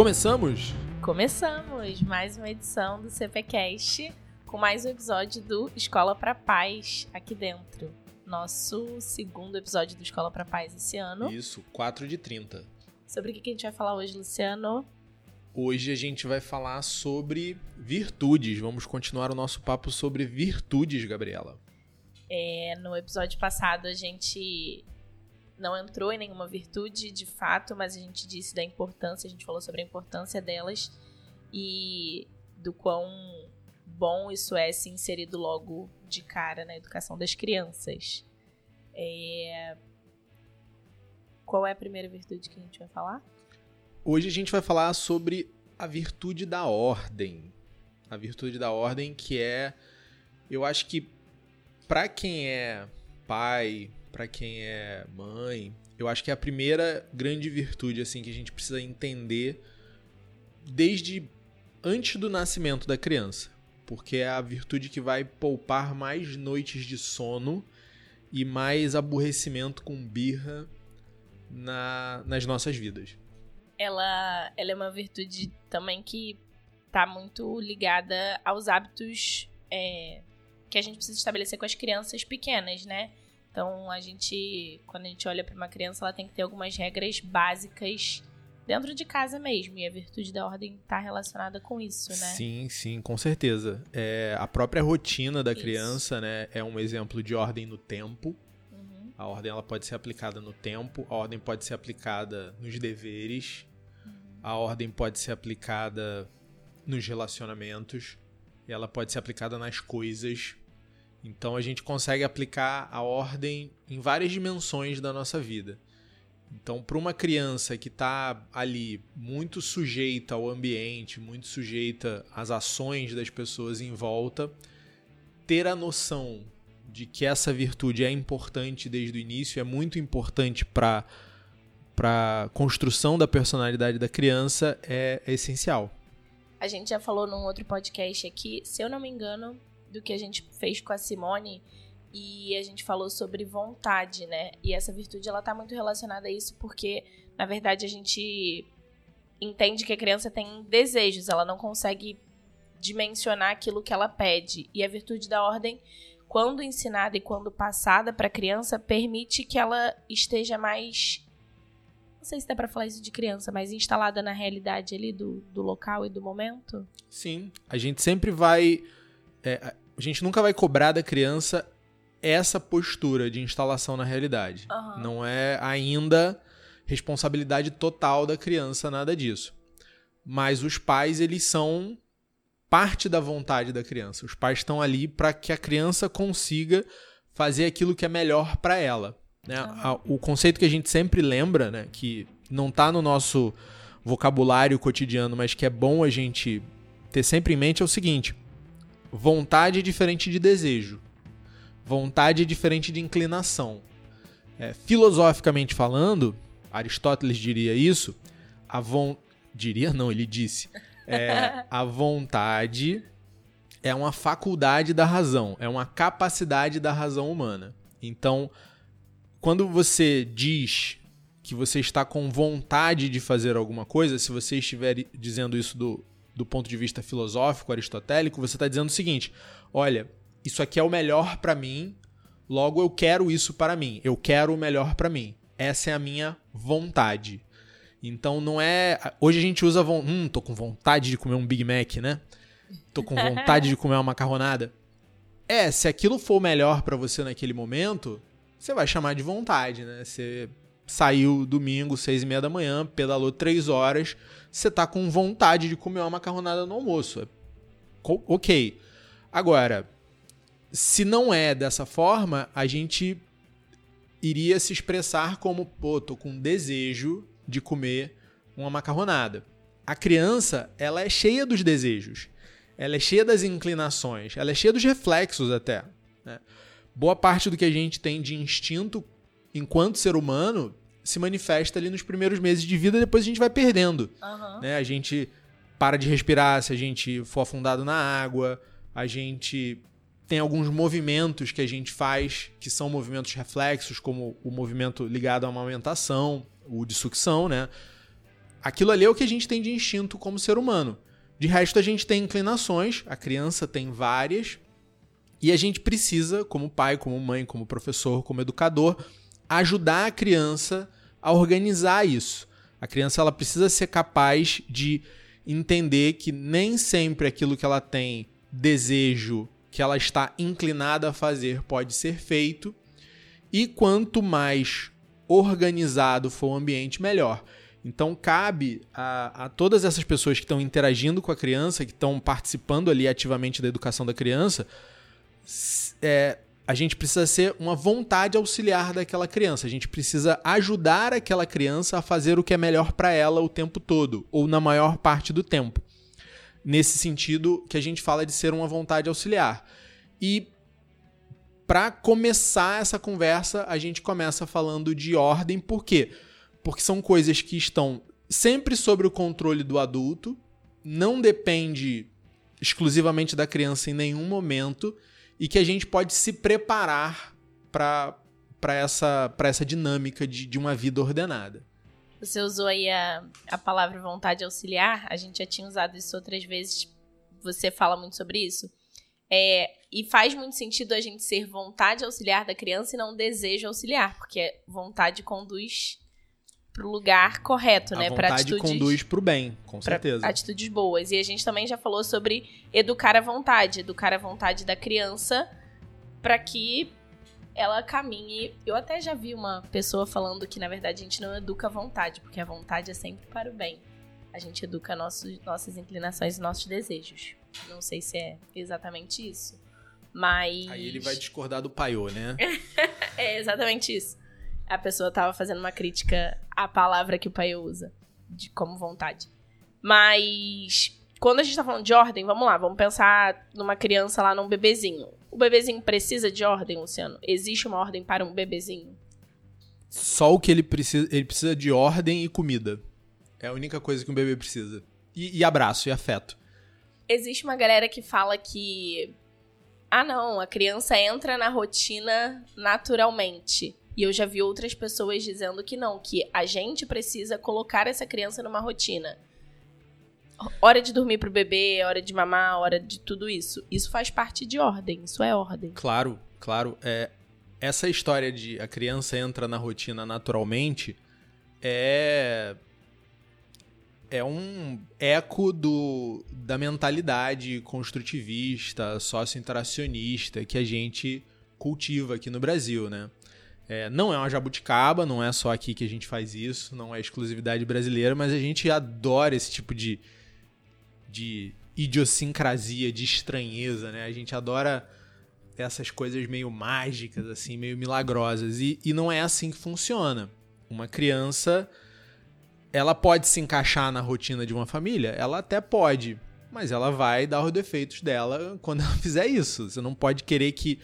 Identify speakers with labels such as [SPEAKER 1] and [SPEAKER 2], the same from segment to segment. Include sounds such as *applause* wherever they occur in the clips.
[SPEAKER 1] Começamos?
[SPEAKER 2] Começamos mais uma edição do CPcast com mais um episódio do Escola para Paz aqui dentro. Nosso segundo episódio do Escola para Paz esse ano.
[SPEAKER 1] Isso, 4 de 30.
[SPEAKER 2] Sobre o que a gente vai falar hoje, Luciano?
[SPEAKER 1] Hoje a gente vai falar sobre virtudes. Vamos continuar o nosso papo sobre virtudes, Gabriela.
[SPEAKER 2] É, no episódio passado a gente não entrou em nenhuma virtude de fato, mas a gente disse da importância, a gente falou sobre a importância delas e do quão bom isso é se inserido logo de cara na educação das crianças. É... Qual é a primeira virtude que a gente vai falar?
[SPEAKER 1] Hoje a gente vai falar sobre a virtude da ordem. A virtude da ordem que é, eu acho que para quem é pai, para quem é mãe, eu acho que é a primeira grande virtude assim que a gente precisa entender desde antes do nascimento da criança, porque é a virtude que vai poupar mais noites de sono e mais aborrecimento com birra na, nas nossas vidas.
[SPEAKER 2] Ela, ela é uma virtude também que está muito ligada aos hábitos é, que a gente precisa estabelecer com as crianças pequenas, né? Então, a gente, quando a gente olha para uma criança, ela tem que ter algumas regras básicas dentro de casa mesmo. E a virtude da ordem está relacionada com isso, né?
[SPEAKER 1] Sim, sim, com certeza. É, a própria rotina da isso. criança, né, é um exemplo de ordem no tempo. Uhum. A ordem ela pode ser aplicada no tempo, a ordem pode ser aplicada nos deveres, uhum. a ordem pode ser aplicada nos relacionamentos, e ela pode ser aplicada nas coisas. Então a gente consegue aplicar a ordem em várias dimensões da nossa vida. Então, para uma criança que está ali muito sujeita ao ambiente, muito sujeita às ações das pessoas em volta, ter a noção de que essa virtude é importante desde o início, é muito importante para para construção da personalidade da criança é, é essencial.
[SPEAKER 2] A gente já falou num outro podcast aqui, se eu não me engano, do que a gente fez com a Simone e a gente falou sobre vontade, né? E essa virtude ela tá muito relacionada a isso porque, na verdade, a gente entende que a criança tem desejos, ela não consegue dimensionar aquilo que ela pede. E a virtude da ordem, quando ensinada e quando passada para a criança, permite que ela esteja mais não sei se dá para falar isso de criança, mas instalada na realidade ali do, do local e do momento?
[SPEAKER 1] Sim. A gente sempre vai é, a gente nunca vai cobrar da criança essa postura de instalação na realidade. Uhum. Não é ainda responsabilidade total da criança nada disso. Mas os pais, eles são parte da vontade da criança. Os pais estão ali para que a criança consiga fazer aquilo que é melhor para ela. Né? Uhum. O conceito que a gente sempre lembra, né, que não está no nosso vocabulário cotidiano, mas que é bom a gente ter sempre em mente é o seguinte: vontade é diferente de desejo. Vontade é diferente de inclinação. É, filosoficamente falando, Aristóteles diria isso, a von... diria não, ele disse, é, *laughs* a vontade é uma faculdade da razão, é uma capacidade da razão humana. Então, quando você diz que você está com vontade de fazer alguma coisa, se você estiver dizendo isso do, do ponto de vista filosófico, aristotélico, você está dizendo o seguinte: olha, isso aqui é o melhor para mim, logo eu quero isso para mim, eu quero o melhor para mim. Essa é a minha vontade. Então não é. Hoje a gente usa. Hum, tô com vontade de comer um Big Mac, né? Tô com vontade de comer uma macarronada. É, se aquilo for o melhor para você naquele momento, você vai chamar de vontade, né? Você saiu domingo, seis e meia da manhã, pedalou três horas, você tá com vontade de comer uma macarronada no almoço. Ok. Agora, se não é dessa forma, a gente iria se expressar como, pô, tô com desejo de comer uma macarronada. A criança, ela é cheia dos desejos. Ela é cheia das inclinações. Ela é cheia dos reflexos até. Né? Boa parte do que a gente tem de instinto enquanto ser humano se manifesta ali nos primeiros meses de vida, depois a gente vai perdendo. Uhum. Né? A gente para de respirar se a gente for afundado na água, a gente tem alguns movimentos que a gente faz que são movimentos reflexos, como o movimento ligado à amamentação, o de sucção, né? aquilo ali é o que a gente tem de instinto como ser humano. De resto, a gente tem inclinações, a criança tem várias, e a gente precisa, como pai, como mãe, como professor, como educador, ajudar a criança a organizar isso. A criança ela precisa ser capaz de entender que nem sempre aquilo que ela tem desejo, que ela está inclinada a fazer, pode ser feito. E quanto mais organizado for o ambiente, melhor. Então cabe a, a todas essas pessoas que estão interagindo com a criança, que estão participando ali ativamente da educação da criança, é, a gente precisa ser uma vontade auxiliar daquela criança. A gente precisa ajudar aquela criança a fazer o que é melhor para ela o tempo todo, ou na maior parte do tempo. Nesse sentido que a gente fala de ser uma vontade auxiliar. E para começar essa conversa, a gente começa falando de ordem, por quê? Porque são coisas que estão sempre sobre o controle do adulto, não depende exclusivamente da criança em nenhum momento e que a gente pode se preparar para essa, essa dinâmica de, de uma vida ordenada.
[SPEAKER 2] Você usou aí a, a palavra vontade auxiliar, a gente já tinha usado isso outras vezes, você fala muito sobre isso. É, e faz muito sentido a gente ser vontade auxiliar da criança e não desejo auxiliar, porque vontade conduz pro lugar correto,
[SPEAKER 1] a
[SPEAKER 2] né?
[SPEAKER 1] Para atitudes conduz pro bem, com certeza.
[SPEAKER 2] Atitudes boas. E a gente também já falou sobre educar a vontade, educar a vontade da criança para que ela caminhe. Eu até já vi uma pessoa falando que na verdade a gente não educa a vontade, porque a vontade é sempre para o bem. A gente educa nossos, nossas inclinações e nossos desejos. Não sei se é exatamente isso. Mas.
[SPEAKER 1] Aí ele vai discordar do paiô, né? *laughs*
[SPEAKER 2] é exatamente isso a pessoa tava fazendo uma crítica à palavra que o pai usa, de como vontade. Mas quando a gente tá falando de ordem, vamos lá, vamos pensar numa criança lá, num bebezinho. O bebezinho precisa de ordem, Luciano? Existe uma ordem para um bebezinho?
[SPEAKER 1] Só o que ele precisa, ele precisa de ordem e comida. É a única coisa que um bebê precisa. E, e abraço e afeto.
[SPEAKER 2] Existe uma galera que fala que ah, não, a criança entra na rotina naturalmente. E eu já vi outras pessoas dizendo que não, que a gente precisa colocar essa criança numa rotina. Hora de dormir pro bebê, hora de mamar, hora de tudo isso. Isso faz parte de ordem, isso é ordem.
[SPEAKER 1] Claro, claro. É, essa história de a criança entra na rotina naturalmente é é um eco do, da mentalidade construtivista, socio-interacionista que a gente cultiva aqui no Brasil, né? É, não é uma jabuticaba, não é só aqui que a gente faz isso, não é exclusividade brasileira, mas a gente adora esse tipo de, de idiosincrasia, de estranheza, né? A gente adora essas coisas meio mágicas, assim, meio milagrosas. E, e não é assim que funciona. Uma criança, ela pode se encaixar na rotina de uma família? Ela até pode, mas ela vai dar os defeitos dela quando ela *laughs* fizer isso. Você não pode querer que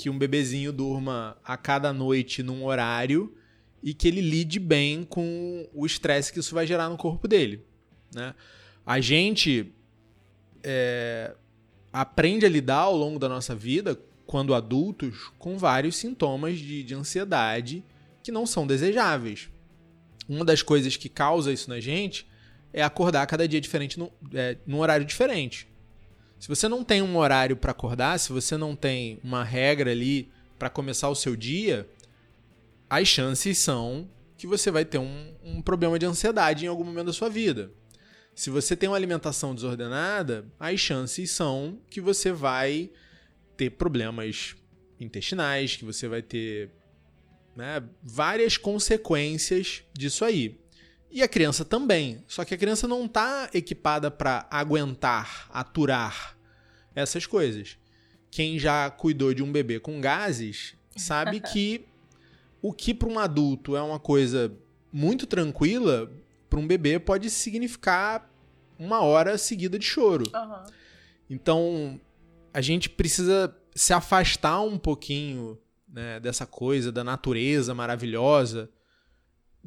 [SPEAKER 1] que um bebezinho durma a cada noite num horário e que ele lide bem com o estresse que isso vai gerar no corpo dele. Né? A gente é, aprende a lidar ao longo da nossa vida, quando adultos, com vários sintomas de, de ansiedade que não são desejáveis. Uma das coisas que causa isso na gente é acordar cada dia diferente, no, é, num horário diferente. Se você não tem um horário para acordar, se você não tem uma regra ali para começar o seu dia, as chances são que você vai ter um, um, problema de ansiedade em algum momento da sua vida. Se você tem uma alimentação desordenada, as chances são que você vai ter problemas intestinais, que você vai ter né, várias consequências disso aí. E a criança também. Só que a criança não está equipada para aguentar, aturar essas coisas. Quem já cuidou de um bebê com gases sabe *laughs* que o que para um adulto é uma coisa muito tranquila, para um bebê pode significar uma hora seguida de choro. Uhum. Então, a gente precisa se afastar um pouquinho né, dessa coisa da natureza maravilhosa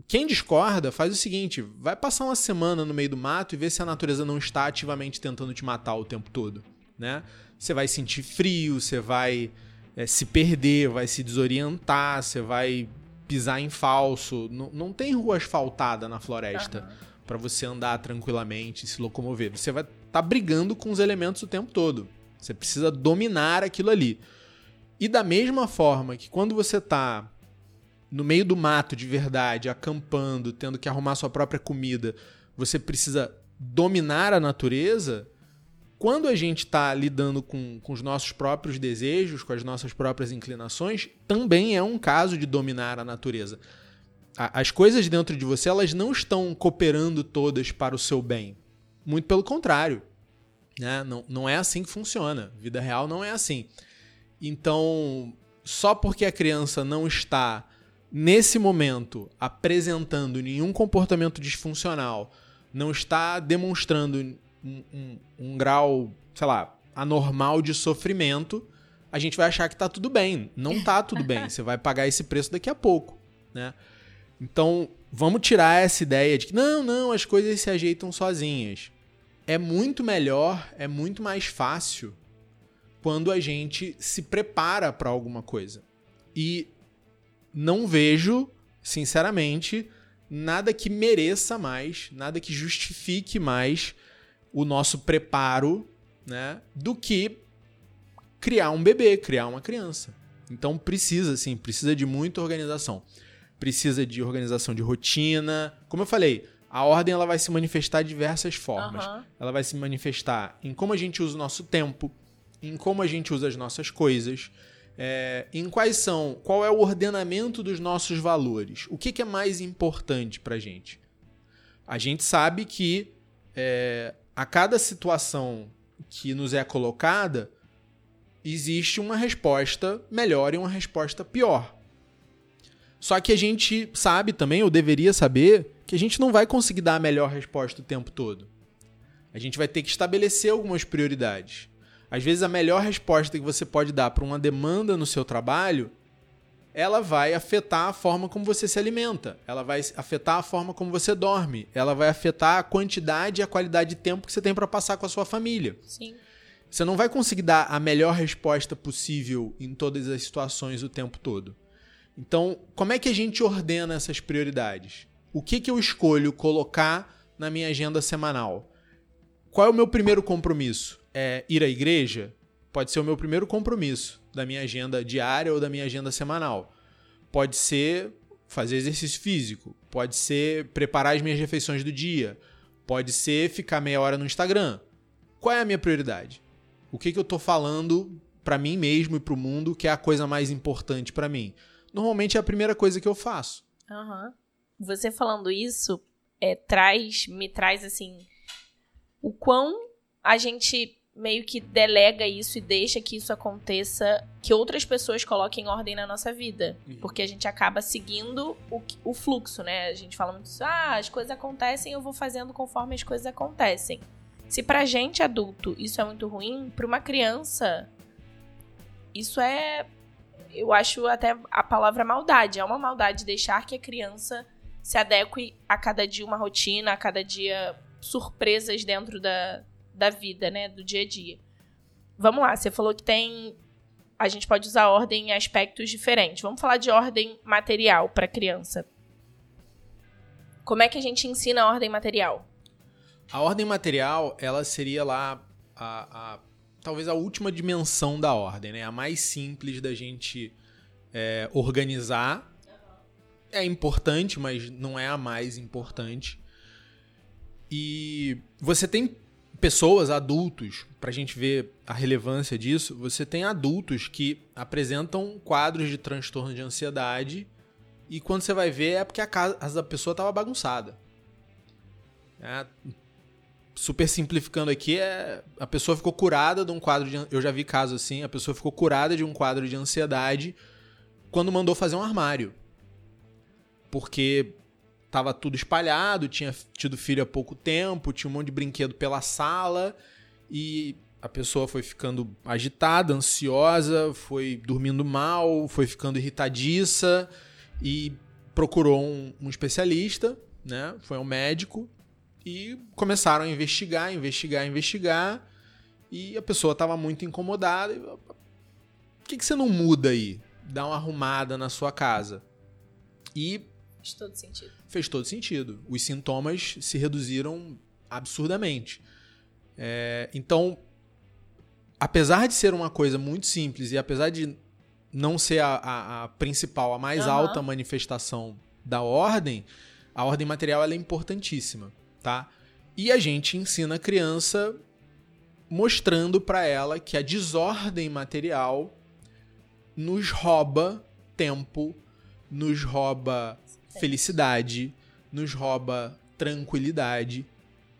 [SPEAKER 1] quem discorda faz o seguinte: vai passar uma semana no meio do mato e ver se a natureza não está ativamente tentando te matar o tempo todo, né? Você vai sentir frio, você vai é, se perder, vai se desorientar, você vai pisar em falso. Não, não tem rua asfaltada na floresta uhum. para você andar tranquilamente, se locomover. Você vai estar tá brigando com os elementos o tempo todo. Você precisa dominar aquilo ali. E da mesma forma que quando você está no meio do mato de verdade, acampando, tendo que arrumar sua própria comida, você precisa dominar a natureza. Quando a gente está lidando com, com os nossos próprios desejos, com as nossas próprias inclinações, também é um caso de dominar a natureza. A, as coisas dentro de você, elas não estão cooperando todas para o seu bem. Muito pelo contrário. Né? Não, não é assim que funciona. Vida real não é assim. Então, só porque a criança não está nesse momento, apresentando nenhum comportamento disfuncional, não está demonstrando um, um, um, grau, sei lá, anormal de sofrimento, a gente vai achar que tá tudo bem. Não tá tudo bem. Você vai pagar esse preço daqui a pouco, né? Então, vamos tirar essa ideia de que não, não, as coisas se ajeitam sozinhas. É muito melhor, é muito mais fácil quando a gente se prepara para alguma coisa. E não vejo, sinceramente, nada que mereça mais, nada que justifique mais o nosso preparo, né, do que criar um bebê, criar uma criança. Então precisa, sim, precisa de muita organização. Precisa de organização de rotina. Como eu falei, a ordem ela vai se manifestar de diversas formas. Uhum. Ela vai se manifestar em como a gente usa o nosso tempo, em como a gente usa as nossas coisas, é, em quais são, qual é o ordenamento dos nossos valores, o que, que é mais importante para gente. A gente sabe que é, a cada situação que nos é colocada existe uma resposta melhor e uma resposta pior. Só que a gente sabe também, ou deveria saber, que a gente não vai conseguir dar a melhor resposta o tempo todo. A gente vai ter que estabelecer algumas prioridades. Às vezes a melhor resposta que você pode dar para uma demanda no seu trabalho, ela vai afetar a forma como você se alimenta, ela vai afetar a forma como você dorme, ela vai afetar a quantidade e a qualidade de tempo que você tem para passar com a sua família.
[SPEAKER 2] Sim.
[SPEAKER 1] Você não vai conseguir dar a melhor resposta possível em todas as situações o tempo todo. Então, como é que a gente ordena essas prioridades? O que, que eu escolho colocar na minha agenda semanal? Qual é o meu primeiro compromisso? É, ir à igreja pode ser o meu primeiro compromisso da minha agenda diária ou da minha agenda semanal. Pode ser fazer exercício físico, pode ser preparar as minhas refeições do dia, pode ser ficar meia hora no Instagram. Qual é a minha prioridade? O que, que eu estou falando para mim mesmo e para o mundo que é a coisa mais importante para mim? Normalmente é a primeira coisa que eu faço.
[SPEAKER 2] Uhum. Você falando isso é, traz, me traz assim o quão a gente meio que delega isso e deixa que isso aconteça, que outras pessoas coloquem ordem na nossa vida. Uhum. Porque a gente acaba seguindo o, o fluxo, né? A gente fala muito assim, ah, as coisas acontecem, eu vou fazendo conforme as coisas acontecem. Se pra gente adulto isso é muito ruim, pra uma criança, isso é. Eu acho até a palavra maldade. É uma maldade deixar que a criança se adeque a cada dia uma rotina, a cada dia surpresas dentro da, da vida, né? Do dia a dia. Vamos lá, você falou que tem. A gente pode usar ordem em aspectos diferentes. Vamos falar de ordem material para criança. Como é que a gente ensina a ordem material?
[SPEAKER 1] A ordem material, ela seria lá a, a talvez a última dimensão da ordem, né? A mais simples da gente é, organizar. É importante, mas não é a mais importante. E você tem pessoas, adultos, para a gente ver a relevância disso, você tem adultos que apresentam quadros de transtorno de ansiedade e quando você vai ver é porque a casa da pessoa estava bagunçada. É, super simplificando aqui, é, a pessoa ficou curada de um quadro de. Eu já vi casos assim, a pessoa ficou curada de um quadro de ansiedade quando mandou fazer um armário. Porque tava tudo espalhado, tinha tido filho há pouco tempo, tinha um monte de brinquedo pela sala e a pessoa foi ficando agitada, ansiosa, foi dormindo mal, foi ficando irritadiça e procurou um, um especialista, né? Foi um médico e começaram a investigar, investigar, investigar e a pessoa estava muito incomodada. Por que, que você não muda aí? Dá uma arrumada na sua casa. E
[SPEAKER 2] Fez todo sentido.
[SPEAKER 1] Fez todo sentido. Os sintomas se reduziram absurdamente. É, então, apesar de ser uma coisa muito simples e apesar de não ser a, a, a principal, a mais uhum. alta manifestação da ordem, a ordem material é importantíssima, tá? E a gente ensina a criança mostrando para ela que a desordem material nos rouba tempo, nos rouba felicidade, nos rouba tranquilidade.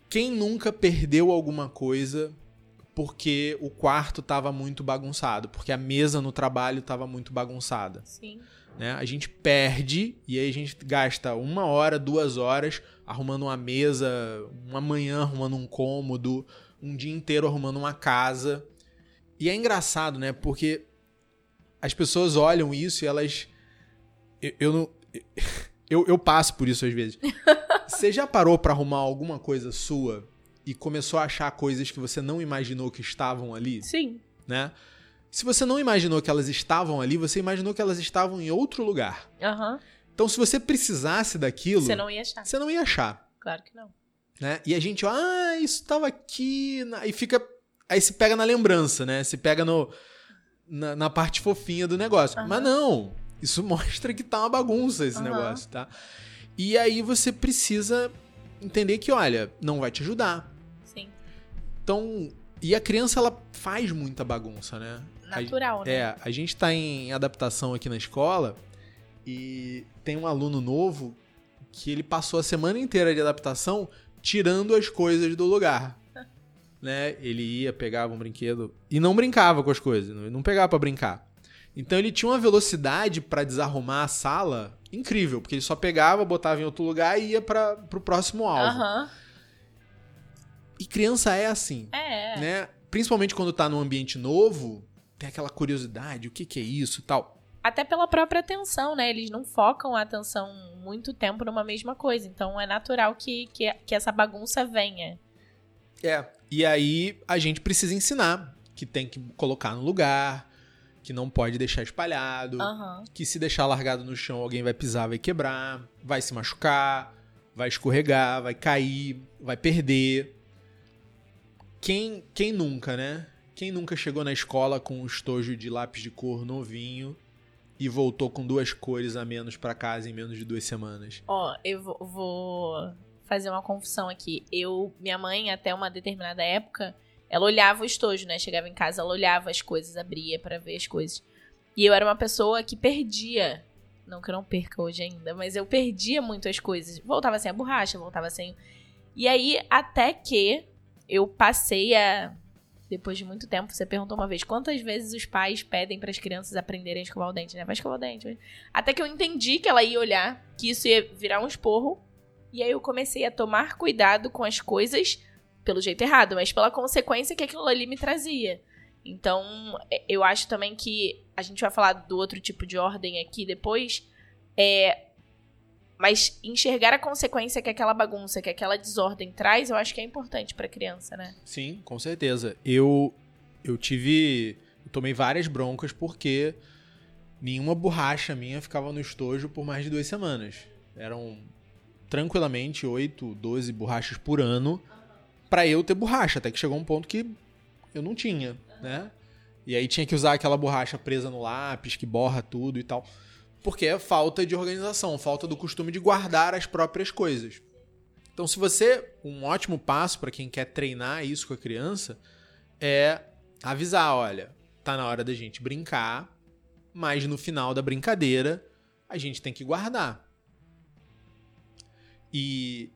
[SPEAKER 1] Quem nunca perdeu alguma coisa porque o quarto estava muito bagunçado, porque a mesa no trabalho estava muito bagunçada?
[SPEAKER 2] Sim.
[SPEAKER 1] Né? A gente perde e aí a gente gasta uma hora, duas horas arrumando uma mesa, uma manhã arrumando um cômodo, um dia inteiro arrumando uma casa. E é engraçado, né? Porque as pessoas olham isso e elas. Eu, eu não. Eu, eu passo por isso às vezes. *laughs* Você já parou para arrumar alguma coisa sua e começou a achar coisas que você não imaginou que estavam ali?
[SPEAKER 2] Sim.
[SPEAKER 1] Né? Se você não imaginou que elas estavam ali, você imaginou que elas estavam em outro lugar.
[SPEAKER 2] Uhum.
[SPEAKER 1] Então, se você precisasse daquilo.
[SPEAKER 2] Você não ia achar.
[SPEAKER 1] Você não ia achar.
[SPEAKER 2] Claro que não.
[SPEAKER 1] Né? E a gente, ah, isso estava aqui. Aí fica. Aí se pega na lembrança, né? Se pega no, na, na parte fofinha do negócio. Uhum. Mas não. Isso *laughs* mostra que tá uma bagunça esse uhum. negócio, tá? E aí você precisa entender que, olha, não vai te ajudar.
[SPEAKER 2] Sim.
[SPEAKER 1] Então. E a criança, ela faz muita bagunça, né?
[SPEAKER 2] natural,
[SPEAKER 1] a,
[SPEAKER 2] né?
[SPEAKER 1] É, a gente tá em adaptação aqui na escola e tem um aluno novo que ele passou a semana inteira de adaptação tirando as coisas do lugar. *laughs* né? Ele ia, pegava um brinquedo e não brincava com as coisas, não pegava para brincar. Então ele tinha uma velocidade para desarrumar a sala incrível, porque ele só pegava, botava em outro lugar e ia para pro próximo alvo.
[SPEAKER 2] Uhum.
[SPEAKER 1] E criança é assim.
[SPEAKER 2] É.
[SPEAKER 1] Né? Principalmente quando tá num ambiente novo, tem aquela curiosidade, o que, que é isso e tal.
[SPEAKER 2] Até pela própria atenção, né? Eles não focam a atenção muito tempo numa mesma coisa. Então é natural que, que, que essa bagunça venha.
[SPEAKER 1] É. E aí a gente precisa ensinar que tem que colocar no lugar, que não pode deixar espalhado,
[SPEAKER 2] uhum.
[SPEAKER 1] que se deixar largado no chão alguém vai pisar, vai quebrar, vai se machucar, vai escorregar, vai cair, vai perder. Quem, quem nunca, né? Quem nunca chegou na escola com um estojo de lápis de cor novinho e voltou com duas cores a menos para casa em menos de duas semanas?
[SPEAKER 2] Ó, eu vou fazer uma confusão aqui. Eu, minha mãe, até uma determinada época, ela olhava o estojo, né? Chegava em casa, ela olhava as coisas, abria para ver as coisas. E eu era uma pessoa que perdia. Não que eu não perca hoje ainda, mas eu perdia muito as coisas. Voltava sem a borracha, voltava sem. E aí, até que eu passei a depois de muito tempo, você perguntou uma vez quantas vezes os pais pedem para as crianças aprenderem a escovar o dente, né? Vai escovar o dente. Até que eu entendi que ela ia olhar, que isso ia virar um esporro. E aí eu comecei a tomar cuidado com as coisas pelo jeito errado, mas pela consequência que aquilo ali me trazia. Então, é, eu acho também que a gente vai falar do outro tipo de ordem aqui depois. É, mas enxergar a consequência que aquela bagunça, que aquela desordem traz, eu acho que é importante para criança, né?
[SPEAKER 1] Sim, com certeza. Eu eu tive eu tomei várias broncas porque nenhuma borracha minha ficava no estojo por mais de duas semanas. Eram tranquilamente 8, 12 borrachas por ano para eu ter borracha, até que chegou um ponto que eu não tinha, né? E aí tinha que usar aquela borracha presa no lápis que borra tudo e tal. Porque é falta de organização, falta do costume de guardar as próprias coisas. Então, se você. Um ótimo passo para quem quer treinar isso com a criança é avisar: olha, tá na hora da gente brincar, mas no final da brincadeira a gente tem que guardar. E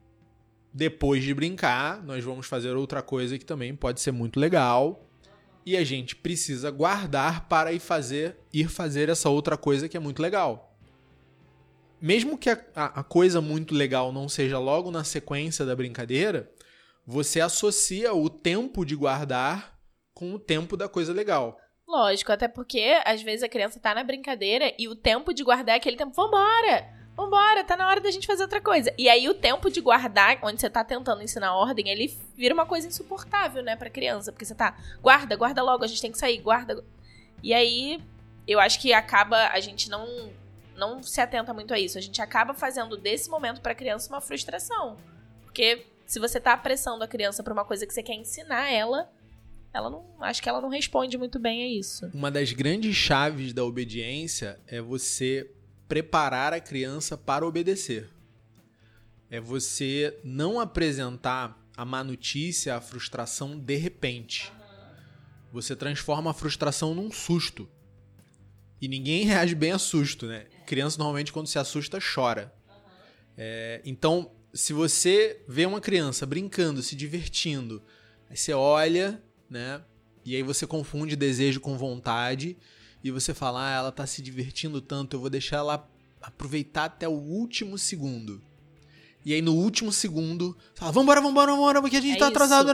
[SPEAKER 1] depois de brincar, nós vamos fazer outra coisa que também pode ser muito legal, e a gente precisa guardar para ir fazer, ir fazer essa outra coisa que é muito legal. Mesmo que a, a, coisa muito legal não seja logo na sequência da brincadeira, você associa o tempo de guardar com o tempo da coisa legal.
[SPEAKER 2] Lógico, até porque às vezes a criança tá na brincadeira e o tempo de guardar é aquele tempo, vambora! Vambora, tá na hora da gente fazer outra coisa. E aí o tempo de guardar, onde você tá tentando ensinar ordem, ele vira uma coisa insuportável, né, pra criança. Porque você tá, guarda, guarda logo, a gente tem que sair, guarda. E aí, eu acho que acaba a gente não não se atenta muito a isso. A gente acaba fazendo desse momento para a criança uma frustração. Porque se você tá apressando a criança para uma coisa que você quer ensinar ela, ela não, acho que ela não responde muito bem a isso.
[SPEAKER 1] Uma das grandes chaves da obediência é você preparar a criança para obedecer. É você não apresentar a má notícia, a frustração de repente. Você transforma a frustração num susto. E ninguém *laughs* reage bem a susto, né? Criança normalmente quando se assusta chora. É, então, se você vê uma criança brincando, se divertindo, aí você olha, né? E aí você confunde desejo com vontade e você fala, ah, ela tá se divertindo tanto, eu vou deixar ela aproveitar até o último segundo. E aí no último segundo, fala, vambora, vambora, vambora, porque a gente é tá isso. atrasado.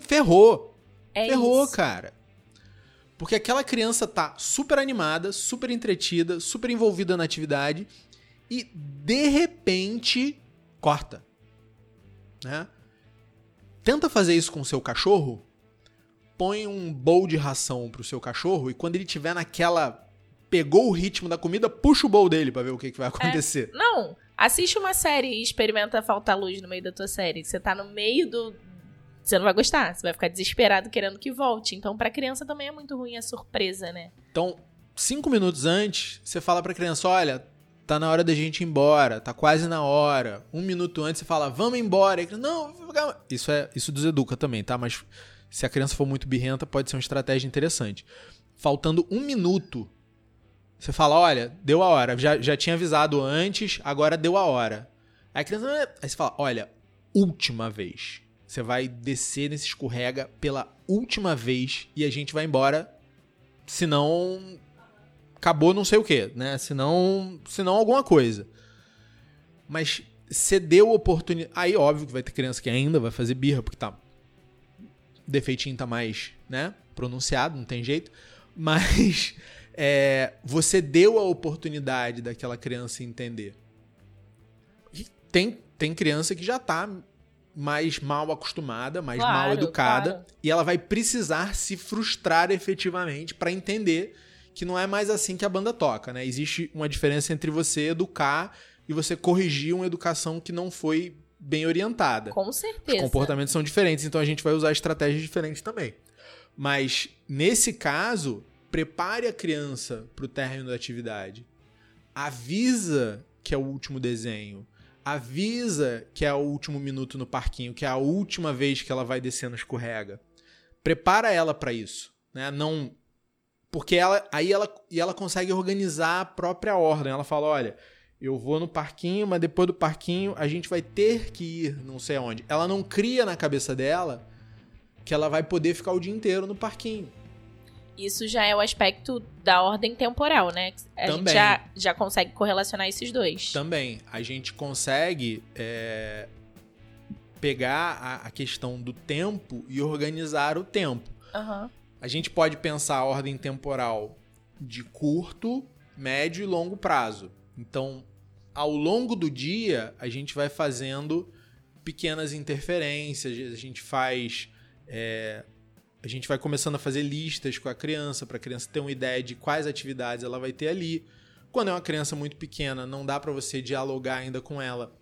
[SPEAKER 1] Ferrou. É Ferrou, isso. cara. Porque aquela criança tá super animada, super entretida, super envolvida na atividade e de repente corta. Né? Tenta fazer isso com o seu cachorro. Põe um bowl de ração pro seu cachorro e quando ele tiver naquela pegou o ritmo da comida, puxa o bowl dele para ver o que, que vai acontecer.
[SPEAKER 2] É, não, assiste uma série e experimenta faltar luz no meio da tua série. Você tá no meio do você não vai gostar, você vai ficar desesperado querendo que volte. Então, para criança também é muito ruim a surpresa, né?
[SPEAKER 1] Então, cinco minutos antes, você fala pra criança: olha, tá na hora da gente ir embora, tá quase na hora. Um minuto antes você fala, vamos embora. Não, isso é isso deseduca também, tá? Mas se a criança for muito birrenta, pode ser uma estratégia interessante. Faltando um minuto, você fala, olha, deu a hora. Já, já tinha avisado antes, agora deu a hora. Aí a criança. Aí você fala, olha, última vez. Você vai descer nesse escorrega pela última vez e a gente vai embora. Senão. Acabou não sei o que, né? Senão. Senão alguma coisa. Mas você deu oportunidade. Aí, óbvio que vai ter criança que ainda vai fazer birra, porque tá. Defeitinho tá mais, né? Pronunciado, não tem jeito. Mas. *laughs* É, você deu a oportunidade daquela criança entender. E tem, tem criança que já tá mais mal acostumada, mais claro, mal educada, claro. e ela vai precisar se frustrar efetivamente para entender que não é mais assim que a banda toca, né? Existe uma diferença entre você educar e você corrigir uma educação que não foi bem orientada.
[SPEAKER 2] Com certeza.
[SPEAKER 1] Os comportamentos são diferentes, então a gente vai usar estratégias diferentes também. Mas nesse caso, prepare a criança para o término da atividade. Avisa que é o último desenho avisa que é o último minuto no parquinho, que é a última vez que ela vai descer no escorrega. Prepara ela para isso, né? Não porque ela aí ela e ela consegue organizar a própria ordem. Ela fala, olha, eu vou no parquinho, mas depois do parquinho a gente vai ter que ir não sei aonde. Ela não cria na cabeça dela que ela vai poder ficar o dia inteiro no parquinho.
[SPEAKER 2] Isso já é o aspecto da ordem temporal, né? A Também. gente já, já consegue correlacionar esses dois.
[SPEAKER 1] Também. A gente consegue é, pegar a, a, questão do tempo e organizar o tempo.
[SPEAKER 2] Uhum.
[SPEAKER 1] A gente pode pensar a ordem temporal de curto, médio e longo prazo. Então, ao longo do dia, a gente vai fazendo pequenas interferências, a gente faz é, a gente vai começando a fazer listas com a criança, para a criança ter uma ideia de quais atividades ela vai ter ali. Quando é uma criança muito pequena, não dá para você dialogar ainda com ela.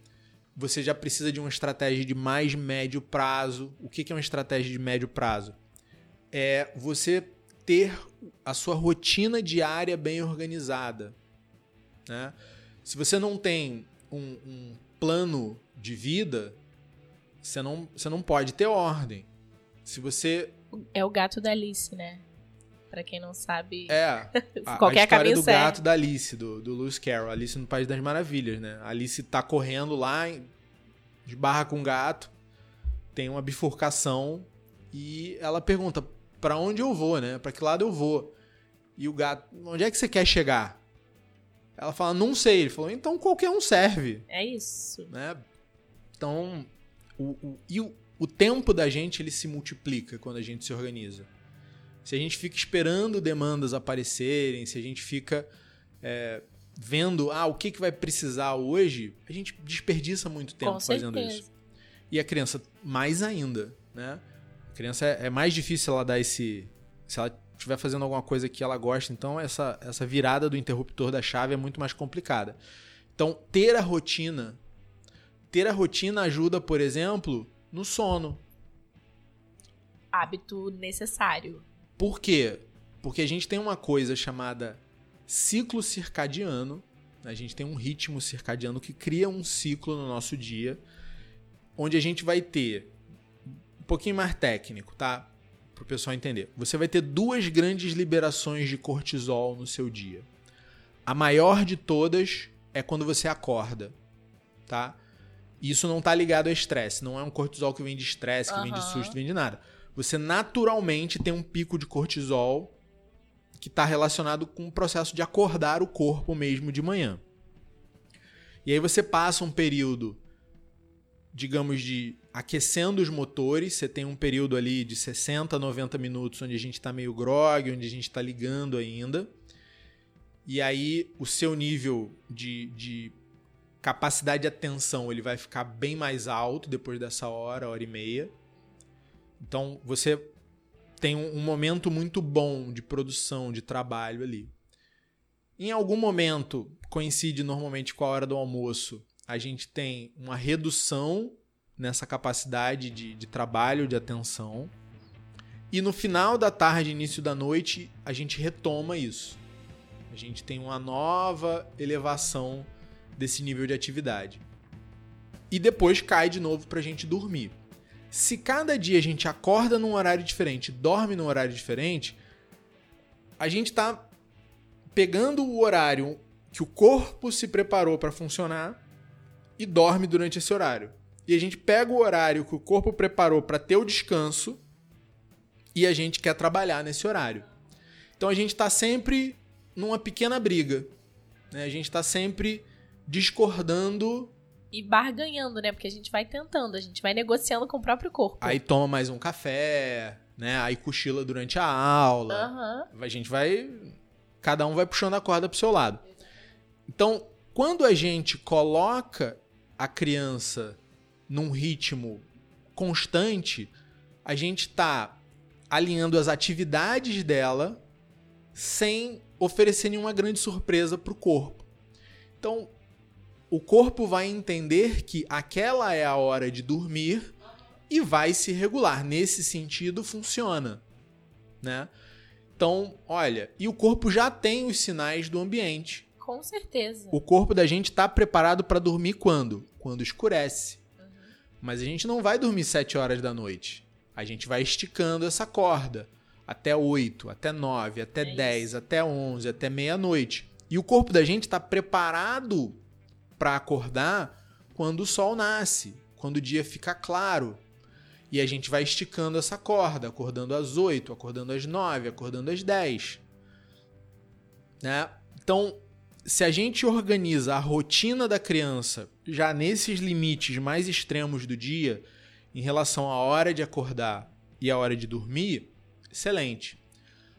[SPEAKER 1] Você já precisa de uma estratégia de mais médio prazo. O que é uma estratégia de médio prazo? É você ter a sua rotina diária bem organizada. Né? Se você não tem um, um plano de vida, você não, você não pode ter ordem. Se você
[SPEAKER 2] é o gato da Alice, né? Pra quem não sabe.
[SPEAKER 1] É. *laughs* A, qualquer a história do serve. gato da Alice, do, do Lewis Carroll. Alice no País das Maravilhas, né? A Alice tá correndo lá, esbarra com o gato, tem uma bifurcação e ela pergunta: para onde eu vou, né? Pra que lado eu vou? E o gato, onde é que você quer chegar? Ela fala, não sei. Ele falou, então qualquer um serve.
[SPEAKER 2] É isso.
[SPEAKER 1] Né? Então, o, o, e o, o tempo da gente ele se multiplica quando a gente se organiza. Se a gente fica esperando demandas aparecerem, se a gente fica é, vendo ah, o que, que vai precisar hoje, a gente desperdiça muito tempo fazendo isso. E a criança, mais ainda, né? A criança é, é mais difícil ela dar esse. Se ela estiver fazendo alguma coisa que ela gosta, então essa, essa virada do interruptor da chave é muito mais complicada. Então, ter a rotina, ter a rotina ajuda, por exemplo, no sono.
[SPEAKER 2] Hábito necessário.
[SPEAKER 1] Por quê? Porque a gente tem uma coisa chamada ciclo circadiano. A gente tem um ritmo circadiano que cria um ciclo no nosso dia, onde a gente vai ter um pouquinho mais técnico, tá? Para o pessoal entender. Você vai ter duas grandes liberações de cortisol no seu dia. A maior de todas é quando você acorda, tá? Isso não tá ligado a estresse, não é um cortisol que vem de estresse, que uhum. vem de susto, vem de nada. Você naturalmente tem um pico de cortisol que está relacionado com o processo de acordar o corpo mesmo de manhã. E aí você passa um período, digamos, de aquecendo os motores. Você tem um período ali de 60, 90 minutos onde a gente está meio grog, onde a gente está ligando ainda. E aí o seu nível de, de capacidade de atenção ele vai ficar bem mais alto depois dessa hora, hora e meia. Então você tem um momento muito bom de produção, de trabalho ali. Em algum momento, coincide normalmente com a hora do almoço, a gente tem uma redução nessa capacidade de, de trabalho, de atenção. E no final da tarde, início da noite, a gente retoma isso. A gente tem uma nova elevação desse nível de atividade. E depois cai de novo para a gente dormir. Se cada dia a gente acorda num horário diferente, dorme num horário diferente, a gente está pegando o horário que o corpo se preparou para funcionar e dorme durante esse horário. E a gente pega o horário que o corpo preparou para ter o descanso e a gente quer trabalhar nesse horário. Então a gente está sempre numa pequena briga. Né? A gente está sempre discordando.
[SPEAKER 2] E barganhando, né? Porque a gente vai tentando, a gente vai negociando com o próprio corpo.
[SPEAKER 1] Aí toma mais um café, né? Aí cochila durante a aula. Uhum. A gente vai. Cada um vai puxando a corda pro seu lado. Então, quando a gente coloca a criança num ritmo constante, a gente está alinhando as atividades dela sem oferecer nenhuma grande surpresa para o corpo. Então, o corpo vai entender que aquela é a hora de dormir e vai se regular. Nesse sentido, funciona, né? Então, olha, e o corpo já tem os sinais do ambiente.
[SPEAKER 2] Com certeza.
[SPEAKER 1] O corpo da gente está preparado para dormir quando? Quando escurece. Mas a gente não vai dormir 7 horas da noite. A gente vai esticando essa corda até 8, até 9, até é 10, isso. até 11, até meia-noite. E o corpo da gente está preparado para acordar quando o sol nasce, quando o dia fica claro. E a gente vai esticando essa corda, acordando às 8, acordando às 9, acordando às 10. Né? Então, se a gente organiza a rotina da criança já nesses limites mais extremos do dia, em relação à hora de acordar e à hora de dormir, excelente.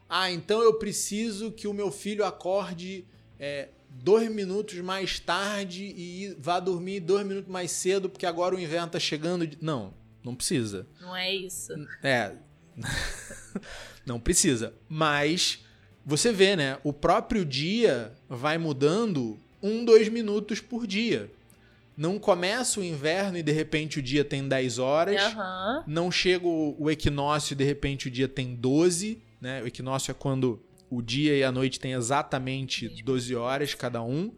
[SPEAKER 1] Ah, então eu preciso que o meu filho acorde é, dois minutos mais tarde e vá dormir dois minutos mais cedo, porque agora o inverno tá chegando. Não, não precisa.
[SPEAKER 2] Não é isso.
[SPEAKER 1] É. *laughs* não precisa. Mas você vê, né? O próprio dia vai mudando um, dois minutos por dia. Não começa o inverno e de repente o dia tem 10 horas. Uhum. Não chega o equinócio e de repente o dia tem 12. Né? O equinócio é quando o dia e a noite têm exatamente 12 horas cada um.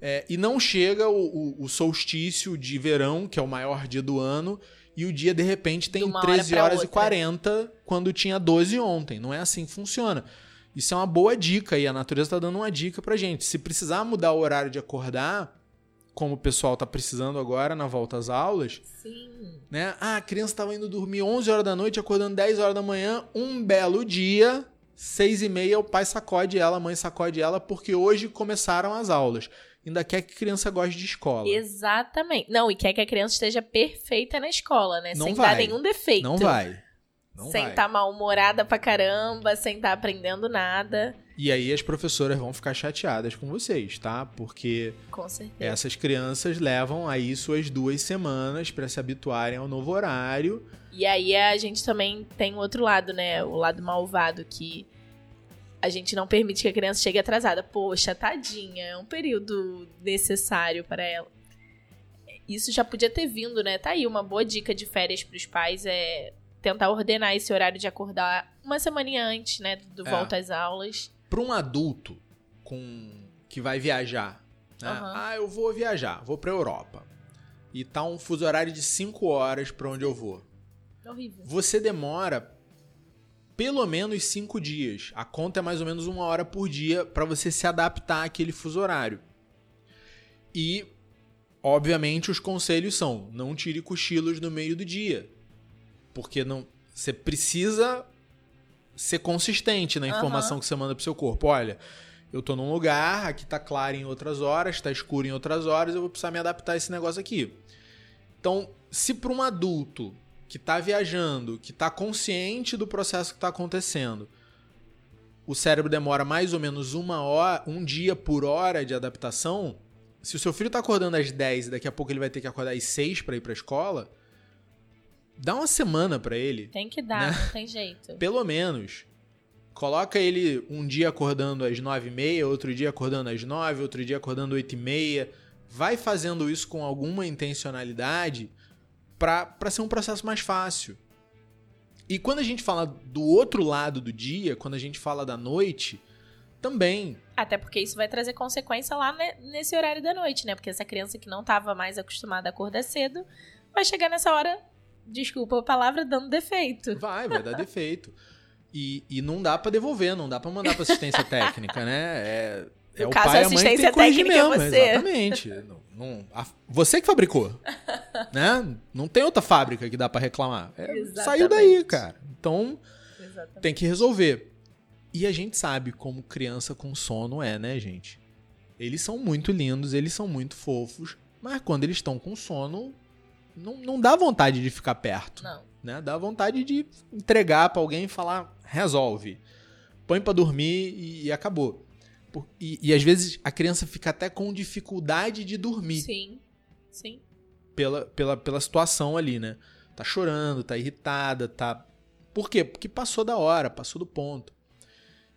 [SPEAKER 1] É, e não chega o, o, o, solstício de verão, que é o maior dia do ano, e o dia de repente tem 13 hora horas outra. e 40 quando tinha 12 ontem. Não é assim que funciona. Isso é uma boa dica e a natureza está dando uma dica pra gente. Se precisar mudar o horário de acordar, como o pessoal está precisando agora na volta às aulas,
[SPEAKER 2] Sim.
[SPEAKER 1] né? Ah, a criança estava indo dormir 11 horas da noite, acordando 10 horas da manhã, um belo dia, seis e meia, o pai sacode ela, a mãe sacode ela, porque hoje começaram as aulas. Ainda quer que a criança goste de escola.
[SPEAKER 2] Exatamente. Não, e quer que a criança esteja perfeita na escola, né?
[SPEAKER 1] Não
[SPEAKER 2] sem
[SPEAKER 1] vai.
[SPEAKER 2] dar nenhum defeito.
[SPEAKER 1] Não vai. Não
[SPEAKER 2] sem estar tá mal-humorada pra caramba, sem estar tá aprendendo nada.
[SPEAKER 1] E aí as professoras vão ficar chateadas com vocês, tá? Porque essas crianças levam aí suas duas semanas para se habituarem ao novo horário.
[SPEAKER 2] E aí a gente também tem o outro lado, né? O lado malvado que a gente não permite que a criança chegue atrasada. Poxa, tadinha, é um período necessário para ela. Isso já podia ter vindo, né? Tá aí uma boa dica de férias para os pais é tentar ordenar esse horário de acordar uma semana antes, né, do é. volta às aulas.
[SPEAKER 1] Para um adulto com que vai viajar, né? Uhum. Ah, eu vou viajar, vou para Europa. E tá um fuso horário de 5 horas para onde eu vou.
[SPEAKER 2] Horrível.
[SPEAKER 1] Você demora pelo menos 5 dias. A conta é mais ou menos uma hora por dia para você se adaptar àquele fuso horário. E, obviamente, os conselhos são: não tire cochilos no meio do dia. Porque não, você precisa ser consistente na informação uhum. que você manda pro seu corpo. Olha, eu tô num lugar, aqui tá claro em outras horas, tá escuro em outras horas, eu vou precisar me adaptar a esse negócio aqui. Então, se para um adulto que tá viajando, que tá consciente do processo que tá acontecendo, o cérebro demora mais ou menos uma hora, um dia por hora de adaptação, se o seu filho tá acordando às 10 e daqui a pouco ele vai ter que acordar às 6 para ir pra escola, dá uma semana para ele.
[SPEAKER 2] Tem que dar, né? não tem jeito. *laughs*
[SPEAKER 1] Pelo menos. Coloca ele um dia acordando às nove e meia, outro dia acordando às nove, outro dia acordando oito e meia. Vai fazendo isso com alguma intencionalidade para ser um processo mais fácil. E quando a gente fala do outro lado do dia, quando a gente fala da noite, também.
[SPEAKER 2] Até porque isso vai trazer consequência lá nesse horário da noite, né? Porque essa criança que não estava mais acostumada a acordar cedo vai chegar nessa hora, desculpa a palavra, dando defeito.
[SPEAKER 1] Vai, vai dar defeito. E, e não dá para devolver, não dá para mandar para assistência *laughs* técnica, né? É, é
[SPEAKER 2] o caso, pai, a mãe que tem que mesmo, é você.
[SPEAKER 1] Exatamente. Não, não, a, você que fabricou, *laughs* né? Não tem outra fábrica que dá para reclamar. É, saiu daí, cara. Então Exatamente. tem que resolver. E a gente sabe como criança com sono é, né, gente? Eles são muito lindos, eles são muito fofos, mas quando eles estão com sono, não, não dá vontade de ficar perto.
[SPEAKER 2] Não.
[SPEAKER 1] Né? Dá vontade de entregar para alguém e falar: resolve. Põe para dormir e, e acabou. E, e, às vezes a criança fica até com dificuldade de dormir.
[SPEAKER 2] Sim, sim.
[SPEAKER 1] Pela, pela, pela situação ali, né? Tá chorando, tá irritada, tá. Por quê? Porque passou da hora, passou do ponto.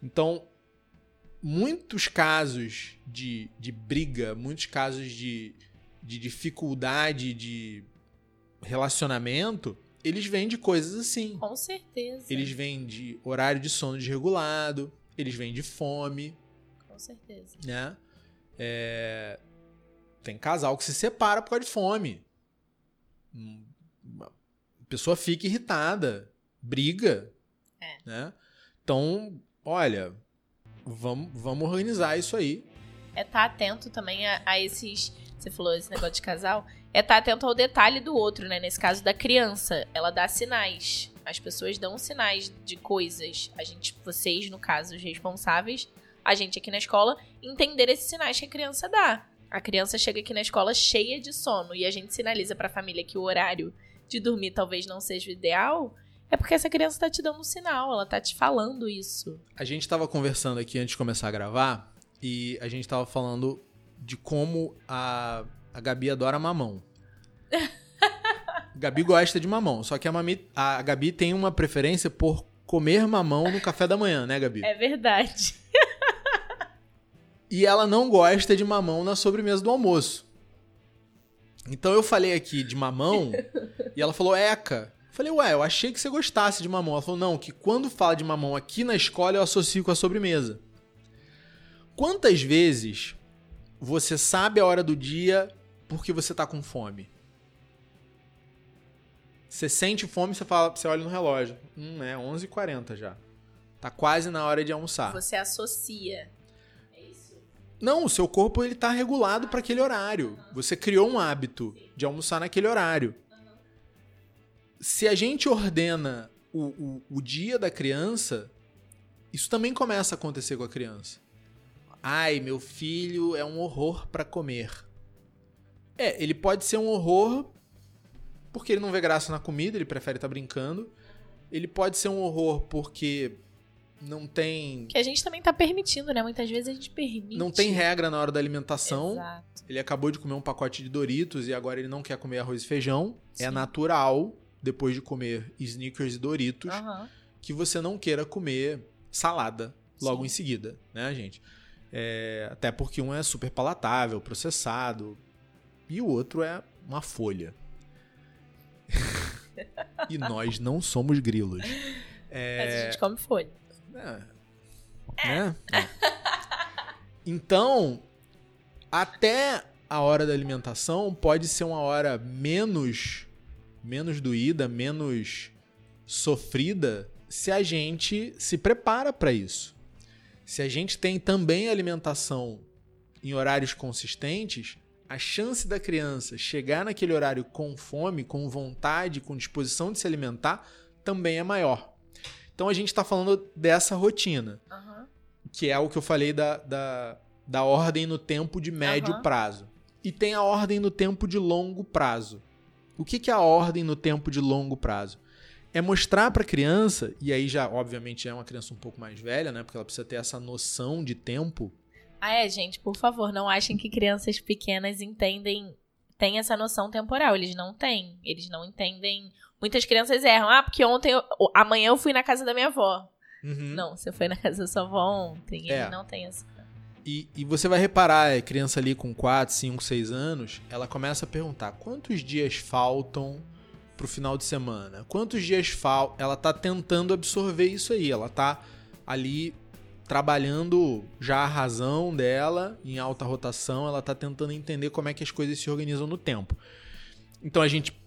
[SPEAKER 1] Então, muitos casos de, de briga, muitos casos de, de dificuldade de relacionamento eles vêm de coisas assim.
[SPEAKER 2] Com certeza.
[SPEAKER 1] Eles vêm de horário de sono desregulado, eles vêm de fome.
[SPEAKER 2] Com certeza.
[SPEAKER 1] Né? É... Tem casal que se separa por causa de fome. A pessoa fica irritada, briga.
[SPEAKER 2] É.
[SPEAKER 1] Né? Então, olha, vamos, vamos organizar isso aí.
[SPEAKER 2] É estar tá atento também a, a esses. Você falou esse negócio de casal é estar tá atento ao detalhe do outro, né? Nesse caso da criança, ela dá sinais. As pessoas dão sinais de coisas. A gente, vocês, no caso, os responsáveis, a gente aqui na escola, entender esses sinais que a criança dá. A criança chega aqui na escola cheia de sono e a gente sinaliza para a família que o horário de dormir talvez não seja o ideal. É porque essa criança tá te dando um sinal, ela tá te falando isso.
[SPEAKER 1] A gente tava conversando aqui antes de começar a gravar e a gente tava falando de como a a Gabi adora mamão. *laughs* Gabi gosta de mamão, só que a, mami, a Gabi tem uma preferência por comer mamão no café da manhã, né, Gabi?
[SPEAKER 2] É verdade.
[SPEAKER 1] e ela não gosta de mamão na sobremesa do almoço. Então eu falei aqui de mamão *laughs* e ela falou eca. Eu falei, ué, eu achei que você gostasse de mamão. Ela falou, não, que quando fala de mamão aqui na escola eu associo com a sobremesa. Quantas vezes você sabe a hora do dia porque você tá com fome. Você sente fome, você fala, você olha no relógio. Hum, é 11h40 já. Tá quase na hora de almoçar.
[SPEAKER 2] Você associa. É isso?
[SPEAKER 1] Não, o seu corpo ele tá regulado para aquele horário. Você criou um hábito de almoçar naquele horário. Se a gente ordena o, o, o dia da criança, isso também começa a acontecer com a criança. Ai, meu filho é um horror para comer. É, ele pode ser um horror porque ele não vê graça na comida, ele prefere estar tá brincando. Ele pode ser um horror porque não tem.
[SPEAKER 2] Que a gente também tá permitindo, né? Muitas vezes a gente permite.
[SPEAKER 1] Não tem regra na hora da alimentação.
[SPEAKER 2] Exato.
[SPEAKER 1] Ele acabou de comer um pacote de Doritos e agora ele não quer comer arroz e feijão. É Sim. É natural, depois de comer Snickers e Doritos, uhum. que você não queira comer salada. logo Sim. em seguida, né, gente? É, até porque um é super palatável, processado, e o outro é uma folha. e nós não somos grilos.
[SPEAKER 2] É... Mas a gente come folha. É.
[SPEAKER 1] Né? É. Então, até a hora da alimentação pode ser uma hora menos menos doída, menos sofrida se a gente se prepara para isso. Se a gente tem também alimentação em horários consistentes, a chance da criança chegar naquele horário com fome, com vontade, com disposição de se alimentar também é maior. Então a gente está falando dessa rotina, uhum. que é o que eu falei da, da, da ordem no tempo de médio uhum. prazo. E tem a ordem no tempo de longo prazo. O que, que é a ordem no tempo de longo prazo? É mostrar para a criança, e aí já, obviamente, é uma criança um pouco mais velha, né? Porque ela precisa ter essa noção de tempo.
[SPEAKER 2] Ah, é, gente, por favor, não achem que crianças pequenas entendem, têm essa noção temporal. Eles não têm. Eles não entendem. Muitas crianças erram. Ah, porque ontem, eu, amanhã eu fui na casa da minha avó. Uhum. Não, você foi na casa da sua avó ontem. É. Ele não tem essa.
[SPEAKER 1] E, e você vai reparar, a criança ali com 4, 5, 6 anos, ela começa a perguntar quantos dias faltam pro final de semana? Quantos dias faltam? Ela tá tentando absorver isso aí, ela tá ali trabalhando já a razão dela em alta rotação, ela tá tentando entender como é que as coisas se organizam no tempo. Então a gente,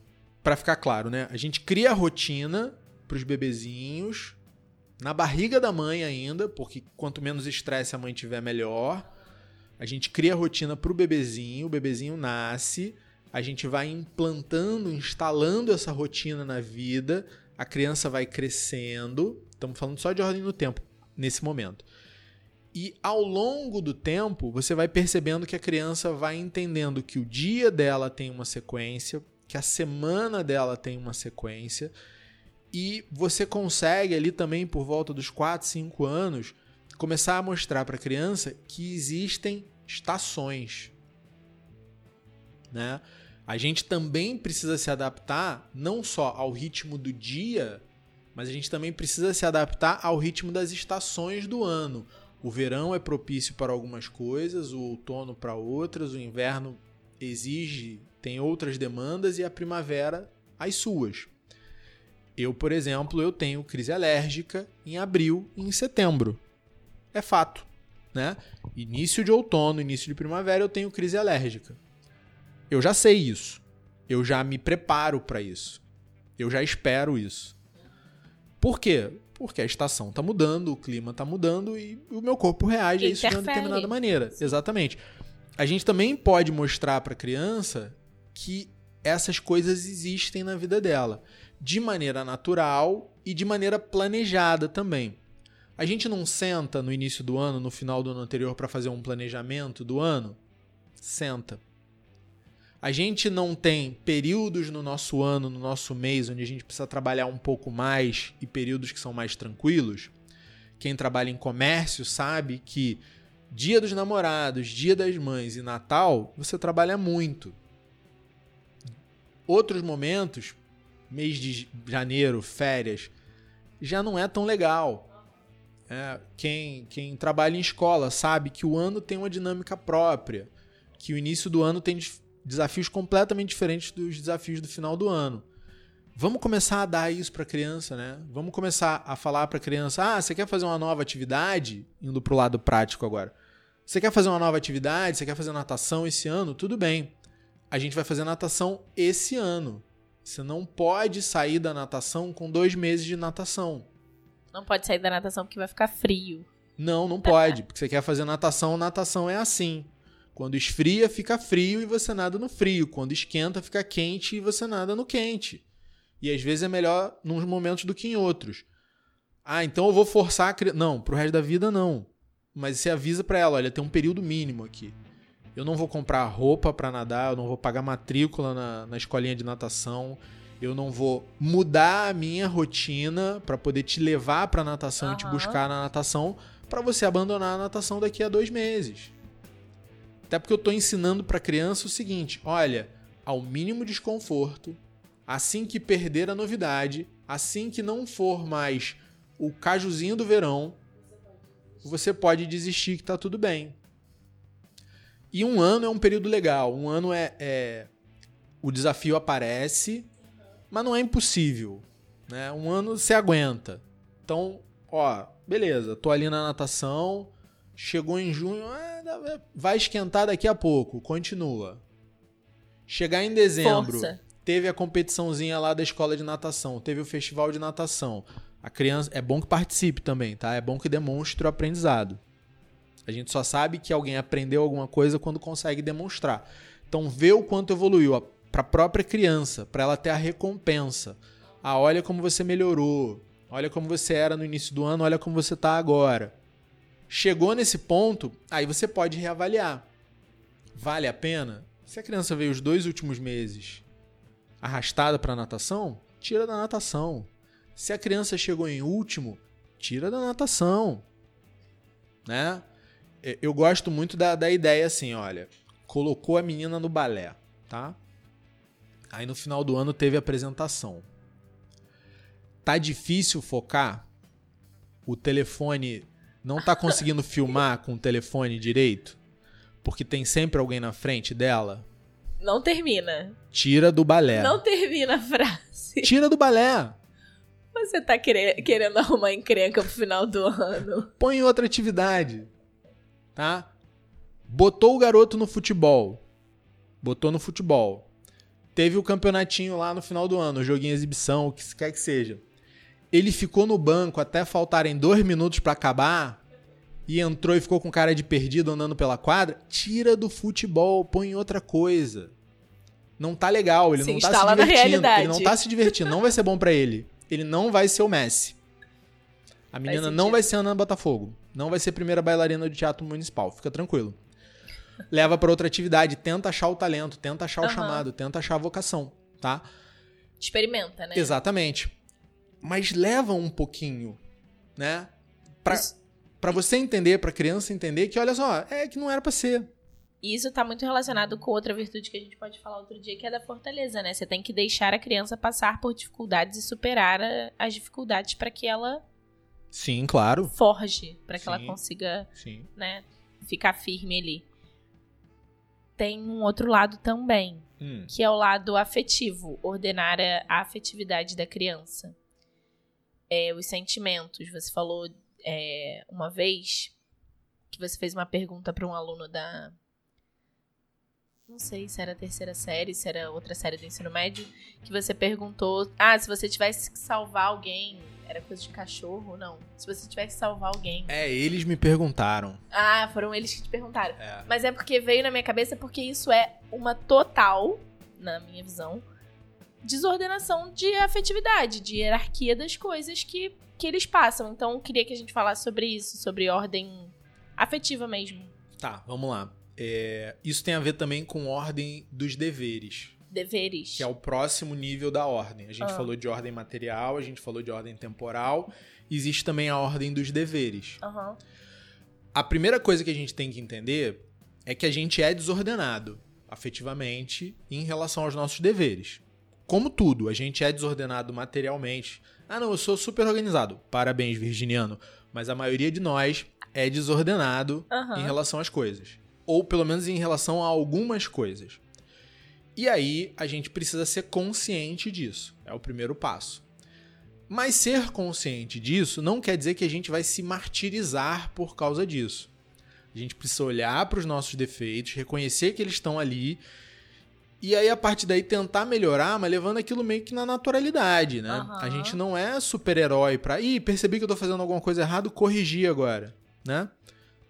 [SPEAKER 1] para ficar claro, né? A gente cria a rotina pros bebezinhos, na barriga da mãe ainda, porque quanto menos estresse a mãe tiver, melhor. A gente cria a rotina pro bebezinho, o bebezinho nasce, a gente vai implantando, instalando essa rotina na vida, a criança vai crescendo. Estamos falando só de ordem no tempo nesse momento. E ao longo do tempo, você vai percebendo que a criança vai entendendo que o dia dela tem uma sequência, que a semana dela tem uma sequência, e você consegue ali também por volta dos 4, 5 anos começar a mostrar para a criança que existem estações, né? A gente também precisa se adaptar não só ao ritmo do dia, mas a gente também precisa se adaptar ao ritmo das estações do ano. O verão é propício para algumas coisas, o outono para outras, o inverno exige, tem outras demandas e a primavera as suas. Eu, por exemplo, eu tenho crise alérgica em abril e em setembro. É fato, né? Início de outono, início de primavera eu tenho crise alérgica. Eu já sei isso. Eu já me preparo para isso. Eu já espero isso. Por quê? Porque a estação está mudando, o clima está mudando e o meu corpo reage a isso de uma determinada maneira. Exatamente. A gente também pode mostrar para a criança que essas coisas existem na vida dela de maneira natural e de maneira planejada também. A gente não senta no início do ano, no final do ano anterior, para fazer um planejamento do ano? Senta. A gente não tem períodos no nosso ano, no nosso mês, onde a gente precisa trabalhar um pouco mais e períodos que são mais tranquilos? Quem trabalha em comércio sabe que Dia dos Namorados, Dia das Mães e Natal, você trabalha muito. Outros momentos mês de janeiro, férias, já não é tão legal. É, quem, quem trabalha em escola sabe que o ano tem uma dinâmica própria, que o início do ano tem desafios completamente diferentes dos desafios do final do ano. Vamos começar a dar isso para a criança, né? Vamos começar a falar para a criança: ah, você quer fazer uma nova atividade? Indo para o lado prático agora. Você quer fazer uma nova atividade? Você quer fazer natação esse ano? Tudo bem. A gente vai fazer natação esse ano. Você não pode sair da natação com dois meses de natação.
[SPEAKER 2] Não pode sair da natação porque vai ficar frio.
[SPEAKER 1] Não, não pode. porque você quer fazer natação, natação é assim. Quando esfria, fica frio e você nada no frio. Quando esquenta, fica quente e você nada no quente. E às vezes é melhor nos momentos do que em outros. Ah, então eu vou forçar a criança. Não, pro resto da vida não. Mas você avisa para ela, olha, tem um período mínimo aqui. Eu não vou comprar roupa para nadar, eu não vou pagar matrícula na, na escolinha de natação, eu não vou mudar a minha rotina para poder te levar para natação uhum. e te buscar na natação para você abandonar a natação daqui a dois meses. Até porque eu estou ensinando para a criança o seguinte: olha, ao mínimo desconforto, assim que perder a novidade, assim que não for mais o cajuzinho do verão, você pode desistir que tá tudo bem. E um ano é um período legal. Um ano é, é o desafio aparece, mas não é impossível. Né? Um ano você aguenta. Então, ó, beleza, tô ali na natação, chegou em junho, é, vai esquentar daqui a pouco, continua. Chegar em dezembro, Força. teve a competiçãozinha lá da escola de natação, teve o festival de natação. A criança é bom que participe também, tá? É bom que demonstre o aprendizado. A gente só sabe que alguém aprendeu alguma coisa quando consegue demonstrar. Então, vê o quanto evoluiu para a própria criança, para ela ter a recompensa. Ah, olha como você melhorou. Olha como você era no início do ano, olha como você está agora. Chegou nesse ponto, aí você pode reavaliar. Vale a pena? Se a criança veio os dois últimos meses arrastada para natação, tira da natação. Se a criança chegou em último, tira da natação. Né? Eu gosto muito da, da ideia assim, olha, colocou a menina no balé, tá? Aí no final do ano teve apresentação. Tá difícil focar? O telefone não tá conseguindo filmar com o telefone direito? Porque tem sempre alguém na frente dela?
[SPEAKER 2] Não termina.
[SPEAKER 1] Tira do balé.
[SPEAKER 2] Não termina a frase.
[SPEAKER 1] Tira do balé.
[SPEAKER 2] Você tá querendo arrumar encrenca pro final do ano.
[SPEAKER 1] Põe outra atividade. Tá? Botou o garoto no futebol. Botou no futebol. Teve o campeonatinho lá no final do ano, o joguinho exibição, o que quer que seja. Ele ficou no banco até faltarem dois minutos para acabar e entrou e ficou com cara de perdido andando pela quadra, tira do futebol, põe outra coisa. Não tá legal, ele se não tá se divertindo. Ele não tá se divertindo, não vai ser bom para ele. Ele não vai ser o Messi. A menina não vai ser Ana Botafogo. Não vai ser primeira bailarina de teatro municipal. Fica tranquilo. Leva para outra atividade, tenta achar o talento, tenta achar uhum. o chamado, tenta achar a vocação, tá?
[SPEAKER 2] Experimenta, né?
[SPEAKER 1] Exatamente. Mas leva um pouquinho, né? Pra... Isso para você entender, para criança entender que, olha só, é que não era para ser.
[SPEAKER 2] E isso tá muito relacionado com outra virtude que a gente pode falar outro dia, que é da fortaleza, né? Você tem que deixar a criança passar por dificuldades e superar a, as dificuldades para que ela
[SPEAKER 1] Sim, claro.
[SPEAKER 2] Forge, para que ela consiga, Sim. né, ficar firme ali. Tem um outro lado também, hum. que é o lado afetivo, ordenar a afetividade da criança. É, os sentimentos, você falou é, uma vez que você fez uma pergunta para um aluno da. Não sei se era a terceira série, se era outra série do ensino médio, que você perguntou: Ah, se você tivesse que salvar alguém, era coisa de cachorro? Não. Se você tivesse que salvar alguém.
[SPEAKER 1] É, eles me perguntaram.
[SPEAKER 2] Ah, foram eles que te perguntaram. É. Mas é porque veio na minha cabeça porque isso é uma total, na minha visão, desordenação de afetividade, de hierarquia das coisas que que eles passam. Então, queria que a gente falasse sobre isso, sobre ordem afetiva mesmo.
[SPEAKER 1] Tá, vamos lá. É, isso tem a ver também com ordem dos deveres.
[SPEAKER 2] Deveres.
[SPEAKER 1] Que é o próximo nível da ordem. A gente ah. falou de ordem material, a gente falou de ordem temporal. Existe também a ordem dos deveres.
[SPEAKER 2] Uhum.
[SPEAKER 1] A primeira coisa que a gente tem que entender é que a gente é desordenado afetivamente em relação aos nossos deveres. Como tudo, a gente é desordenado materialmente ah, não, eu sou super organizado. Parabéns, virginiano. Mas a maioria de nós é desordenado uhum. em relação às coisas. Ou pelo menos em relação a algumas coisas. E aí a gente precisa ser consciente disso. É o primeiro passo. Mas ser consciente disso não quer dizer que a gente vai se martirizar por causa disso. A gente precisa olhar para os nossos defeitos, reconhecer que eles estão ali e aí, a partir daí, tentar melhorar, mas levando aquilo meio que na naturalidade, né? Uhum. A gente não é super-herói pra. Ih, percebi que eu tô fazendo alguma coisa errada, corrigir agora, né?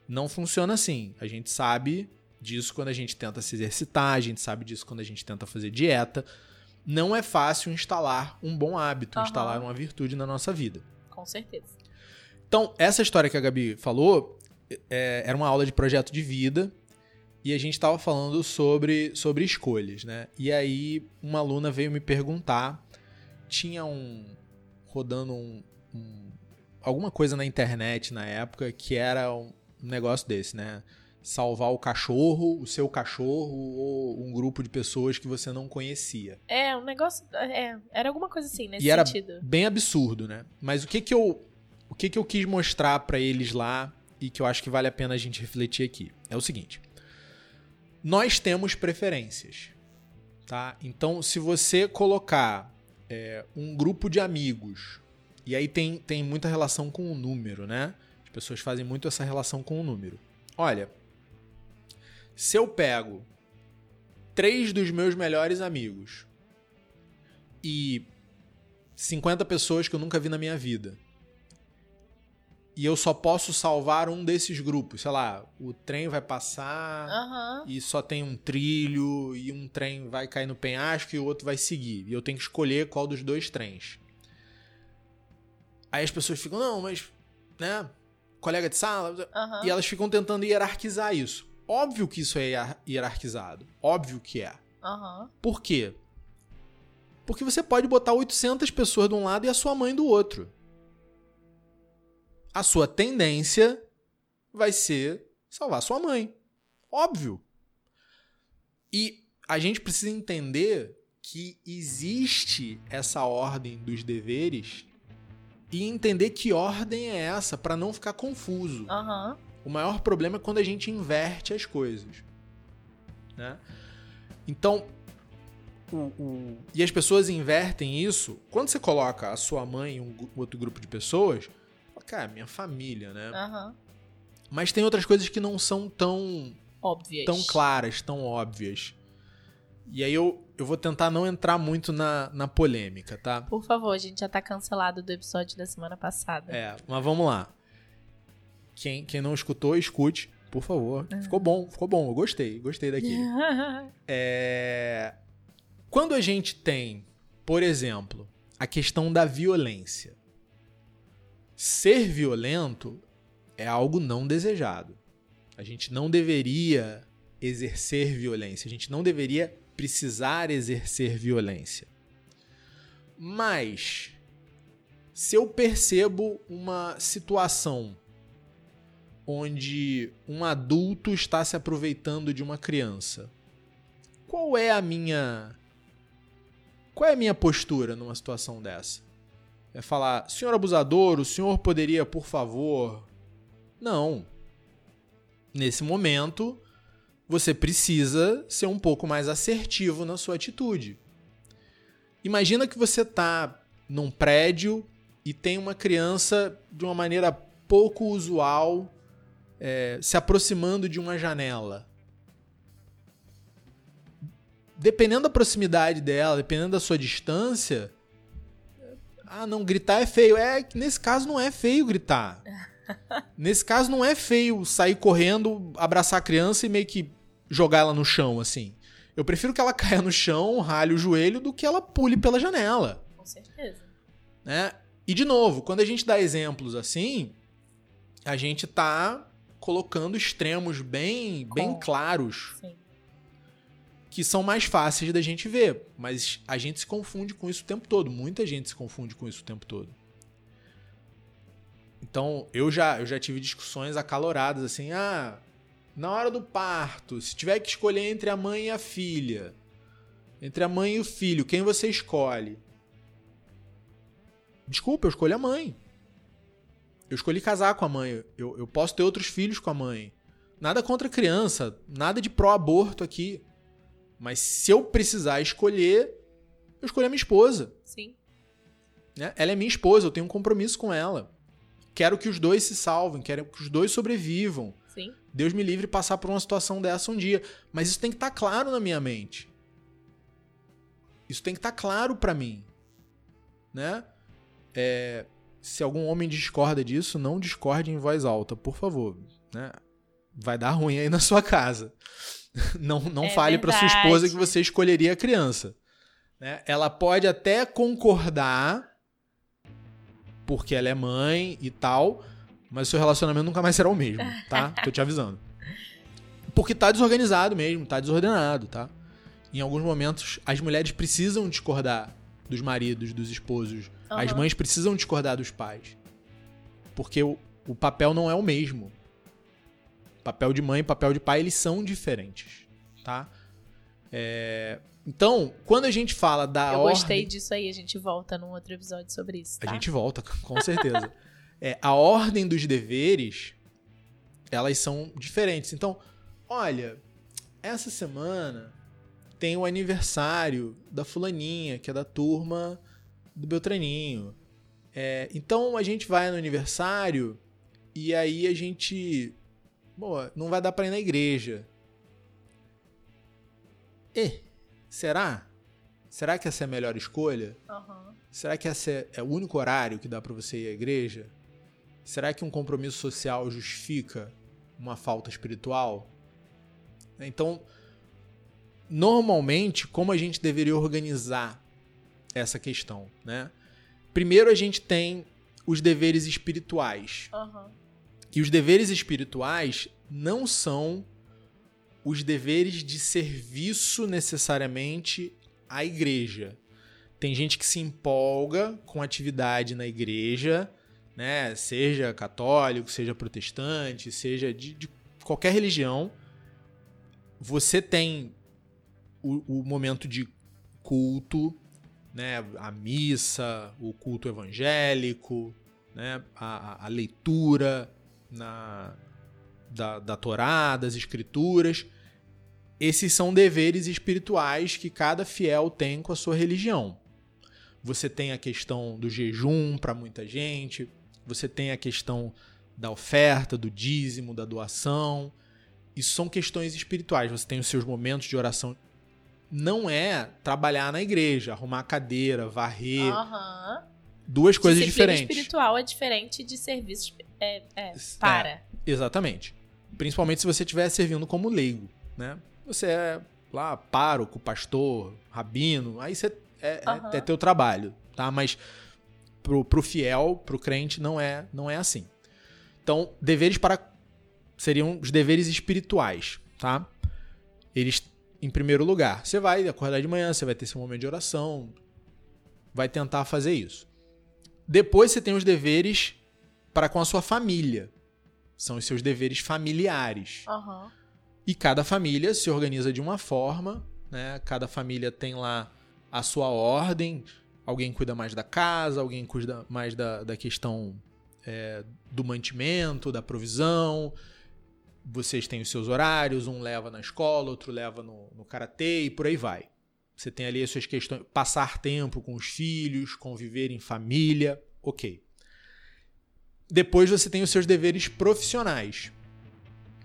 [SPEAKER 1] Não funciona assim. A gente sabe disso quando a gente tenta se exercitar, a gente sabe disso quando a gente tenta fazer dieta. Não é fácil instalar um bom hábito, uhum. instalar uma virtude na nossa vida.
[SPEAKER 2] Com certeza.
[SPEAKER 1] Então, essa história que a Gabi falou é, era uma aula de projeto de vida e a gente estava falando sobre, sobre escolhas, né? E aí uma aluna veio me perguntar, tinha um rodando um, um alguma coisa na internet na época que era um negócio desse, né? Salvar o cachorro, o seu cachorro ou um grupo de pessoas que você não conhecia.
[SPEAKER 2] É, um negócio. É, era alguma coisa assim, nesse
[SPEAKER 1] e
[SPEAKER 2] sentido.
[SPEAKER 1] Era bem absurdo, né? Mas o que que eu, o que que eu quis mostrar para eles lá e que eu acho que vale a pena a gente refletir aqui. É o seguinte: nós temos preferências, tá? Então, se você colocar é, um grupo de amigos, e aí tem, tem muita relação com o número, né? As pessoas fazem muito essa relação com o número. Olha, se eu pego três dos meus melhores amigos e 50 pessoas que eu nunca vi na minha vida, e eu só posso salvar um desses grupos. Sei lá, o trem vai passar
[SPEAKER 2] uhum.
[SPEAKER 1] e só tem um trilho, e um trem vai cair no penhasco e o outro vai seguir. E eu tenho que escolher qual dos dois trens. Aí as pessoas ficam, não, mas, né, colega de sala,
[SPEAKER 2] uhum.
[SPEAKER 1] e elas ficam tentando hierarquizar isso. Óbvio que isso é hierarquizado. Óbvio que é.
[SPEAKER 2] Uhum.
[SPEAKER 1] Por quê? Porque você pode botar 800 pessoas de um lado e a sua mãe do outro a sua tendência vai ser salvar sua mãe. Óbvio. E a gente precisa entender que existe essa ordem dos deveres e entender que ordem é essa para não ficar confuso.
[SPEAKER 2] Uhum.
[SPEAKER 1] O maior problema é quando a gente inverte as coisas. Né? Então, o, o... e as pessoas invertem isso. Quando você coloca a sua mãe e um outro grupo de pessoas, cara, minha família, né?
[SPEAKER 2] Uhum.
[SPEAKER 1] Mas tem outras coisas que não são tão.
[SPEAKER 2] Óbvias.
[SPEAKER 1] Tão claras, tão óbvias. E aí eu, eu vou tentar não entrar muito na, na polêmica, tá?
[SPEAKER 2] Por favor, a gente já tá cancelado do episódio da semana passada.
[SPEAKER 1] É, mas vamos lá. Quem, quem não escutou, escute, por favor. Uhum. Ficou bom, ficou bom. Eu gostei, gostei daqui. *laughs* é... Quando a gente tem, por exemplo, a questão da violência ser violento é algo não desejado. A gente não deveria exercer violência, a gente não deveria precisar exercer violência. Mas se eu percebo uma situação onde um adulto está se aproveitando de uma criança, qual é a minha qual é a minha postura numa situação dessa? É falar, senhor abusador, o senhor poderia, por favor. Não. Nesse momento, você precisa ser um pouco mais assertivo na sua atitude. Imagina que você está num prédio e tem uma criança de uma maneira pouco usual é, se aproximando de uma janela. Dependendo da proximidade dela, dependendo da sua distância, ah, não, gritar é feio. É, nesse caso não é feio gritar. *laughs* nesse caso não é feio sair correndo, abraçar a criança e meio que jogar ela no chão, assim. Eu prefiro que ela *laughs* caia no chão, rale o joelho, do que ela pule pela janela.
[SPEAKER 2] Com certeza.
[SPEAKER 1] Né? E de novo, quando a gente dá exemplos assim, a gente tá colocando extremos bem, bem claros.
[SPEAKER 2] Sim
[SPEAKER 1] que são mais fáceis da gente ver, mas a gente se confunde com isso o tempo todo. Muita gente se confunde com isso o tempo todo. Então, eu já, eu já tive discussões acaloradas assim: ah, na hora do parto, se tiver que escolher entre a mãe e a filha, entre a mãe e o filho, quem você escolhe? Desculpa, eu escolhi a mãe. Eu escolhi casar com a mãe. Eu, eu posso ter outros filhos com a mãe. Nada contra criança, nada de pró-aborto aqui. Mas se eu precisar escolher, eu escolho a minha esposa.
[SPEAKER 2] Sim.
[SPEAKER 1] Né? Ela é minha esposa, eu tenho um compromisso com ela. Quero que os dois se salvem, quero que os dois sobrevivam.
[SPEAKER 2] Sim.
[SPEAKER 1] Deus me livre passar por uma situação dessa um dia. Mas isso tem que estar tá claro na minha mente. Isso tem que estar tá claro para mim. Né? É, se algum homem discorda disso, não discorde em voz alta, por favor. Né? Vai dar ruim aí na sua casa. *laughs* não não
[SPEAKER 2] é
[SPEAKER 1] fale para sua esposa que você escolheria a criança. Né? Ela pode até concordar, porque ela é mãe e tal, mas o seu relacionamento nunca mais será o mesmo, tá? *laughs* Tô te avisando. Porque tá desorganizado mesmo, tá desordenado, tá? Em alguns momentos, as mulheres precisam discordar dos maridos, dos esposos. Uhum. As mães precisam discordar dos pais. Porque o, o papel não é o mesmo. Papel de mãe e papel de pai, eles são diferentes, tá? É... Então, quando a gente fala da
[SPEAKER 2] Eu
[SPEAKER 1] ordem...
[SPEAKER 2] gostei disso aí, a gente volta num outro episódio sobre isso, tá?
[SPEAKER 1] A gente volta, com certeza. *laughs* é, a ordem dos deveres elas são diferentes. Então, olha, essa semana tem o aniversário da fulaninha, que é da turma do Beltraninho. É, então a gente vai no aniversário e aí a gente. Boa, não vai dar pra ir na igreja. E, será? Será que essa é a melhor escolha?
[SPEAKER 2] Uhum.
[SPEAKER 1] Será que esse é o único horário que dá para você ir à igreja? Será que um compromisso social justifica uma falta espiritual? Então, normalmente, como a gente deveria organizar essa questão, né? Primeiro a gente tem os deveres espirituais.
[SPEAKER 2] Uhum.
[SPEAKER 1] E os deveres espirituais não são os deveres de serviço necessariamente à igreja. Tem gente que se empolga com atividade na igreja, né? Seja católico, seja protestante, seja de, de qualquer religião. Você tem o, o momento de culto, né? A missa, o culto evangélico, né? A, a leitura na, da, da Torá, das escrituras. Esses são deveres espirituais que cada fiel tem com a sua religião. Você tem a questão do jejum para muita gente, você tem a questão da oferta, do dízimo, da doação. Isso são questões espirituais. Você tem os seus momentos de oração. Não é trabalhar na igreja, arrumar cadeira, varrer.
[SPEAKER 2] Uhum.
[SPEAKER 1] Duas coisas
[SPEAKER 2] Disciplina
[SPEAKER 1] diferentes.
[SPEAKER 2] espiritual é diferente de serviço é, é, para. É,
[SPEAKER 1] exatamente. Principalmente se você estiver servindo como leigo, né? Você é lá pároco, pastor, rabino, aí você é, uhum. é, é teu trabalho, tá? Mas pro, pro fiel, pro crente, não é, não é assim. Então, deveres para seriam os deveres espirituais, tá? Eles, em primeiro lugar, você vai acordar de manhã, você vai ter seu momento de oração, vai tentar fazer isso. Depois você tem os deveres para com a sua família. São os seus deveres familiares.
[SPEAKER 2] Uhum.
[SPEAKER 1] E cada família se organiza de uma forma, né? Cada família tem lá a sua ordem. Alguém cuida mais da casa, alguém cuida mais da, da questão é, do mantimento, da provisão. Vocês têm os seus horários, um leva na escola, outro leva no, no karatê e por aí vai. Você tem ali as suas questões, passar tempo com os filhos, conviver em família, ok. Depois você tem os seus deveres profissionais,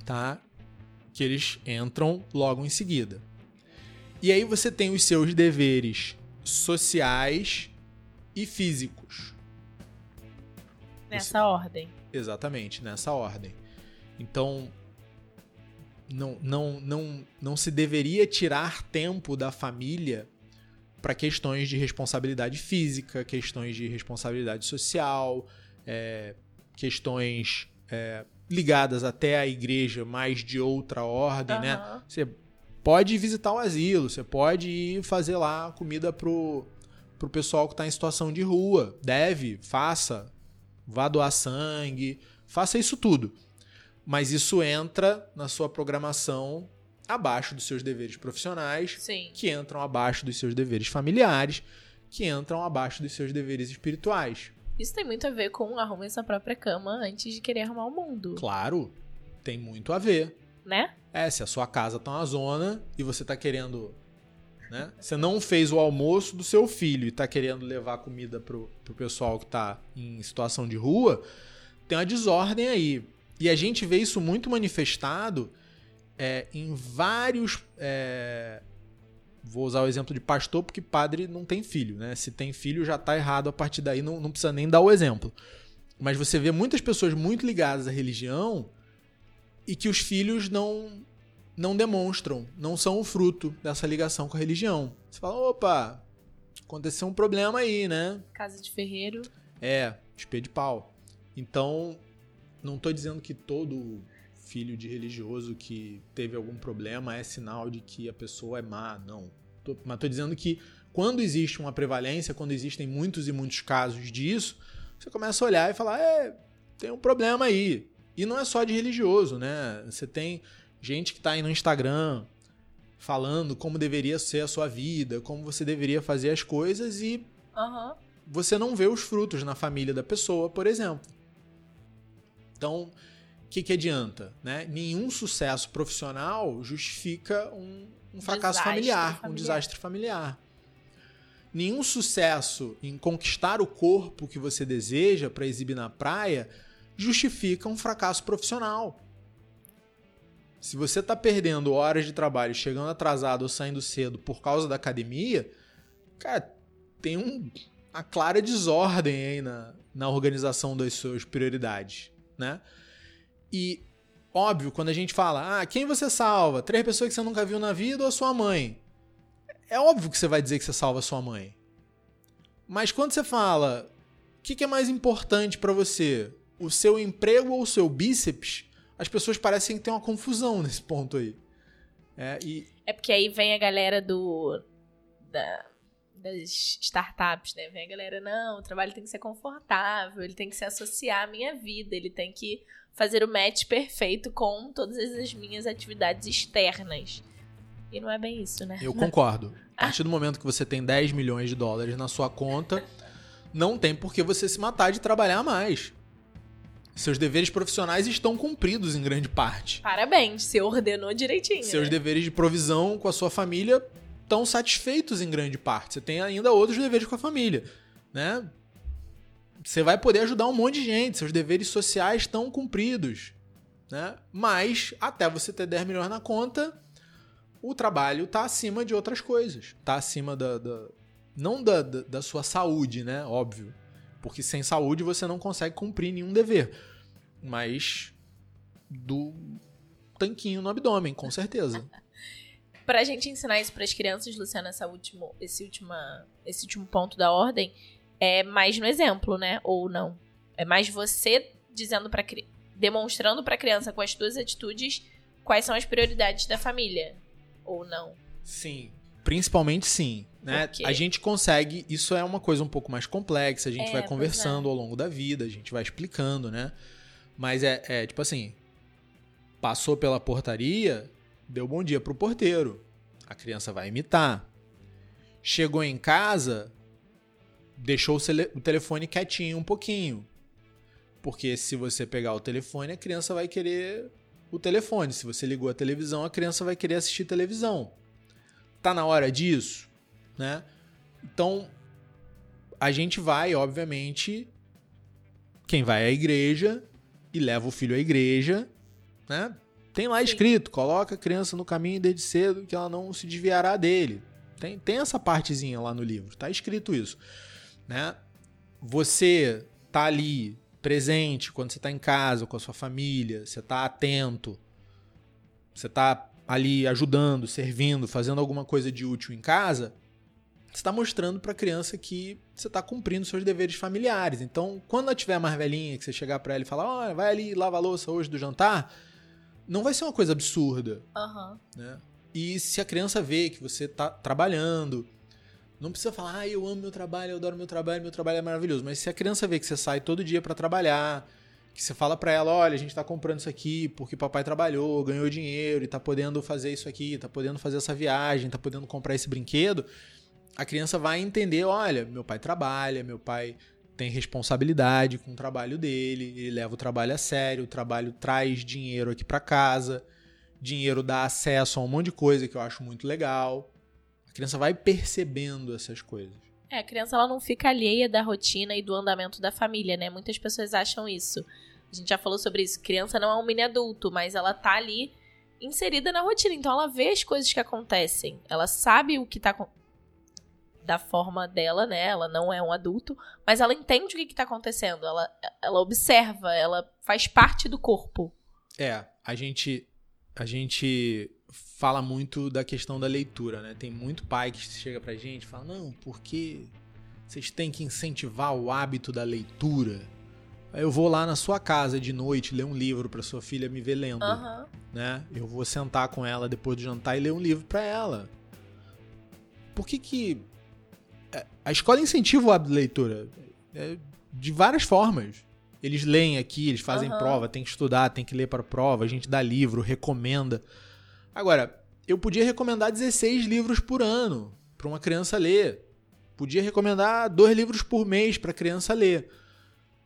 [SPEAKER 1] tá? que eles entram logo em seguida. E aí você tem os seus deveres sociais e físicos.
[SPEAKER 2] Nessa
[SPEAKER 1] você...
[SPEAKER 2] ordem.
[SPEAKER 1] Exatamente, nessa ordem. Então, não, não, não, não se deveria tirar tempo da família para questões de responsabilidade física, questões de responsabilidade social, é, questões é, ligadas até à igreja, mas de outra ordem, uhum. né? Você pode visitar o asilo, você pode ir fazer lá comida pro, pro pessoal que está em situação de rua. Deve, faça. Vá doar sangue, faça isso tudo. Mas isso entra na sua programação abaixo dos seus deveres profissionais,
[SPEAKER 2] Sim.
[SPEAKER 1] que entram abaixo dos seus deveres familiares, que entram abaixo dos seus deveres espirituais.
[SPEAKER 2] Isso tem muito a ver com arrume sua própria cama antes de querer arrumar o mundo.
[SPEAKER 1] Claro, tem muito a ver.
[SPEAKER 2] Né?
[SPEAKER 1] É, se a sua casa tá uma zona e você tá querendo. Né? Você não fez o almoço do seu filho e tá querendo levar comida pro, pro pessoal que tá em situação de rua, tem uma desordem aí. E a gente vê isso muito manifestado é, em vários é, Vou usar o exemplo de pastor, porque padre não tem filho, né? Se tem filho, já tá errado a partir daí, não, não precisa nem dar o exemplo. Mas você vê muitas pessoas muito ligadas à religião e que os filhos não não demonstram, não são o fruto dessa ligação com a religião. Você fala, opa, aconteceu um problema aí, né?
[SPEAKER 2] Casa de ferreiro.
[SPEAKER 1] É, espelho de pau. Então, não estou dizendo que todo filho de religioso que teve algum problema é sinal de que a pessoa é má, não. Tô, mas estou dizendo que quando existe uma prevalência, quando existem muitos e muitos casos disso, você começa a olhar e falar: é, tem um problema aí. E não é só de religioso, né? Você tem gente que está aí no Instagram falando como deveria ser a sua vida, como você deveria fazer as coisas e
[SPEAKER 2] uhum.
[SPEAKER 1] você não vê os frutos na família da pessoa, por exemplo. Então, que, que adianta? Né? Nenhum sucesso profissional justifica um, um fracasso familiar, familiar, um desastre familiar. Nenhum sucesso em conquistar o corpo que você deseja para exibir na praia justifica um fracasso profissional. Se você está perdendo horas de trabalho, chegando atrasado ou saindo cedo por causa da academia, cara, tem um, uma clara desordem aí na, na organização das suas prioridades, né? E, óbvio, quando a gente fala, ah, quem você salva? Três pessoas que você nunca viu na vida ou a sua mãe? É óbvio que você vai dizer que você salva a sua mãe. Mas quando você fala, o que, que é mais importante para você? O seu emprego ou o seu bíceps? as pessoas parecem ter uma confusão *laughs* nesse ponto aí. É, e...
[SPEAKER 2] é porque aí vem a galera do. Da, das startups, né? Vem a galera, não, o trabalho tem que ser confortável, ele tem que se associar à minha vida, ele tem que fazer o match perfeito com todas as minhas atividades externas. E não é bem isso, né?
[SPEAKER 1] Eu concordo. A partir do momento que você tem 10 milhões de dólares na sua conta, não tem por que você se matar de trabalhar mais. Seus deveres profissionais estão cumpridos em grande parte.
[SPEAKER 2] Parabéns, você ordenou direitinho.
[SPEAKER 1] Seus
[SPEAKER 2] né?
[SPEAKER 1] deveres de provisão com a sua família estão satisfeitos em grande parte. Você tem ainda outros deveres com a família, né? Você vai poder ajudar um monte de gente, seus deveres sociais estão cumpridos, né? Mas até você ter 10 milhões na conta, o trabalho está acima de outras coisas. Está acima da, da não da, da, da sua saúde, né? Óbvio. Porque sem saúde você não consegue cumprir nenhum dever mas do tanquinho no abdômen, com certeza. *laughs*
[SPEAKER 2] pra gente ensinar isso para as crianças, Luciana, essa último, esse, última, esse último ponto da ordem, é mais no exemplo, né? Ou não? É mais você dizendo para demonstrando para a criança com as suas atitudes quais são as prioridades da família, ou não?
[SPEAKER 1] Sim, principalmente sim. Né? A gente consegue, isso é uma coisa um pouco mais complexa, a gente é, vai é. conversando é. ao longo da vida, a gente vai explicando, né? Mas é, é tipo assim: passou pela portaria, deu bom dia pro porteiro. A criança vai imitar. Chegou em casa, deixou o telefone quietinho um pouquinho. Porque se você pegar o telefone, a criança vai querer o telefone. Se você ligou a televisão, a criança vai querer assistir televisão. Tá na hora disso, né? Então, a gente vai, obviamente, quem vai à igreja e leva o filho à igreja, né? Tem lá Sim. escrito, coloca a criança no caminho desde cedo que ela não se desviará dele. Tem, tem essa partezinha lá no livro, tá escrito isso, né? Você tá ali presente quando você tá em casa com a sua família, você tá atento, você tá ali ajudando, servindo, fazendo alguma coisa de útil em casa, você está mostrando para a criança que você está cumprindo seus deveres familiares. Então, quando ela tiver mais velhinha, que você chegar para ela e falar, olha, vai ali lava a louça hoje do jantar, não vai ser uma coisa absurda.
[SPEAKER 2] Uhum.
[SPEAKER 1] Né? E se a criança vê que você está trabalhando, não precisa falar, ah, eu amo meu trabalho, eu adoro meu trabalho, meu trabalho é maravilhoso. Mas se a criança vê que você sai todo dia para trabalhar, que você fala para ela, olha, a gente está comprando isso aqui porque papai trabalhou, ganhou dinheiro e está podendo fazer isso aqui, está podendo fazer essa viagem, está podendo comprar esse brinquedo, a criança vai entender, olha, meu pai trabalha, meu pai tem responsabilidade com o trabalho dele, ele leva o trabalho a sério, o trabalho traz dinheiro aqui para casa, dinheiro dá acesso a um monte de coisa que eu acho muito legal. A criança vai percebendo essas coisas.
[SPEAKER 2] É, a criança ela não fica alheia da rotina e do andamento da família, né? Muitas pessoas acham isso. A gente já falou sobre isso. Criança não é um mini adulto, mas ela tá ali inserida na rotina. Então ela vê as coisas que acontecem. Ela sabe o que tá da forma dela, né? Ela não é um adulto, mas ela entende o que, está acontecendo. Ela, ela observa, ela faz parte do corpo.
[SPEAKER 1] É, a gente a gente fala muito da questão da leitura, né? Tem muito pai que chega pra gente e fala: "Não, porque vocês têm que incentivar o hábito da leitura". Eu vou lá na sua casa de noite ler um livro para sua filha me ver lendo,
[SPEAKER 2] uhum.
[SPEAKER 1] né? Eu vou sentar com ela depois do jantar e ler um livro para ela. Por que que a escola incentiva o hábito de leitura é, de várias formas. Eles leem aqui, eles fazem uhum. prova, tem que estudar, tem que ler para prova, a gente dá livro, recomenda. Agora, eu podia recomendar 16 livros por ano para uma criança ler. Podia recomendar dois livros por mês para a criança ler.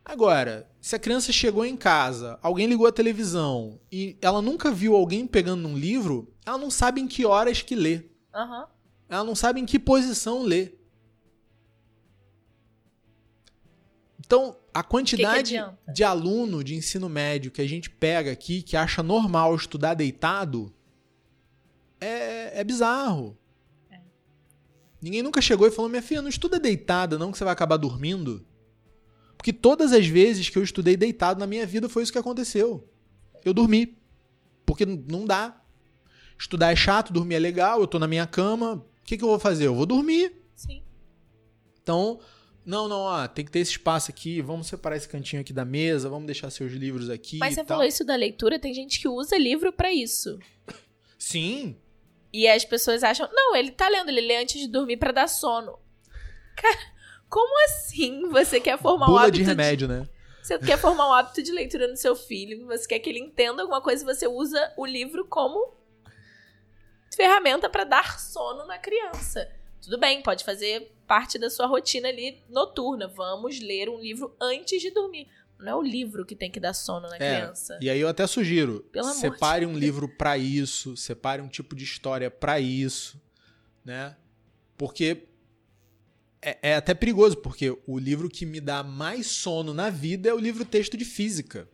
[SPEAKER 1] Agora, se a criança chegou em casa, alguém ligou a televisão e ela nunca viu alguém pegando um livro, ela não sabe em que horas que lê.
[SPEAKER 2] Uhum.
[SPEAKER 1] Ela não sabe em que posição lê. Então, a quantidade
[SPEAKER 2] que que
[SPEAKER 1] de aluno de ensino médio que a gente pega aqui, que acha normal estudar deitado, é, é bizarro. É. Ninguém nunca chegou e falou: minha filha, não estuda deitada, não, que você vai acabar dormindo. Porque todas as vezes que eu estudei deitado na minha vida foi isso que aconteceu. Eu dormi. Porque não dá. Estudar é chato, dormir é legal, eu tô na minha cama. O que, que eu vou fazer? Eu vou dormir.
[SPEAKER 2] Sim.
[SPEAKER 1] Então, não, não, ó, tem que ter esse espaço aqui, vamos separar esse cantinho aqui da mesa, vamos deixar seus livros aqui.
[SPEAKER 2] Mas você
[SPEAKER 1] tal.
[SPEAKER 2] falou isso da leitura, tem gente que usa livro para isso.
[SPEAKER 1] Sim.
[SPEAKER 2] E as pessoas acham, não, ele tá lendo, ele lê antes de dormir para dar sono. Cara, como assim você quer formar
[SPEAKER 1] Bula
[SPEAKER 2] um hábito
[SPEAKER 1] de remédio,
[SPEAKER 2] de...
[SPEAKER 1] né?
[SPEAKER 2] Você quer formar um hábito de leitura no seu filho, você quer que ele entenda alguma coisa, você usa o livro como ferramenta para dar sono na criança. Tudo bem, pode fazer parte da sua rotina ali noturna. Vamos ler um livro antes de dormir. Não é o livro que tem que dar sono na é, criança.
[SPEAKER 1] E aí eu até sugiro, Pelo separe um livro para isso, separe um tipo de história para isso, né? Porque é, é, até perigoso, porque o livro que me dá mais sono na vida é o livro texto de física.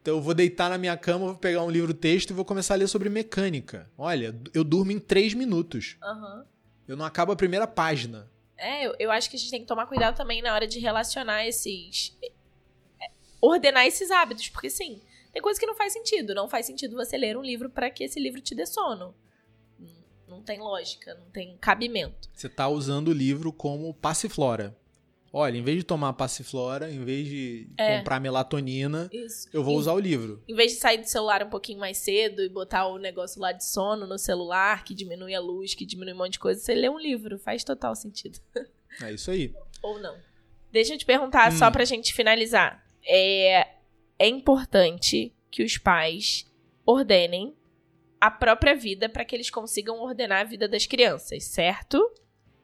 [SPEAKER 1] Então eu vou deitar na minha cama, vou pegar um livro texto e vou começar a ler sobre mecânica. Olha, eu durmo em três minutos.
[SPEAKER 2] Uhum.
[SPEAKER 1] Eu não acabo a primeira página.
[SPEAKER 2] É, eu, eu acho que a gente tem que tomar cuidado também na hora de relacionar esses. É, ordenar esses hábitos, porque sim, tem coisa que não faz sentido. Não faz sentido você ler um livro para que esse livro te dê sono. Não tem lógica, não tem cabimento.
[SPEAKER 1] Você está usando o livro como passiflora. Olha, em vez de tomar passiflora, em vez de é. comprar melatonina,
[SPEAKER 2] Isso.
[SPEAKER 1] eu vou em, usar o livro.
[SPEAKER 2] Em vez de sair do celular um pouquinho mais cedo e botar o negócio lá de sono no celular, que diminui a luz, que diminui um monte de coisa, você lê um livro. Faz total sentido.
[SPEAKER 1] É isso aí.
[SPEAKER 2] Ou não. Deixa eu te perguntar, hum. só pra gente finalizar. É, é importante que os pais ordenem a própria vida para que eles consigam ordenar a vida das crianças, certo?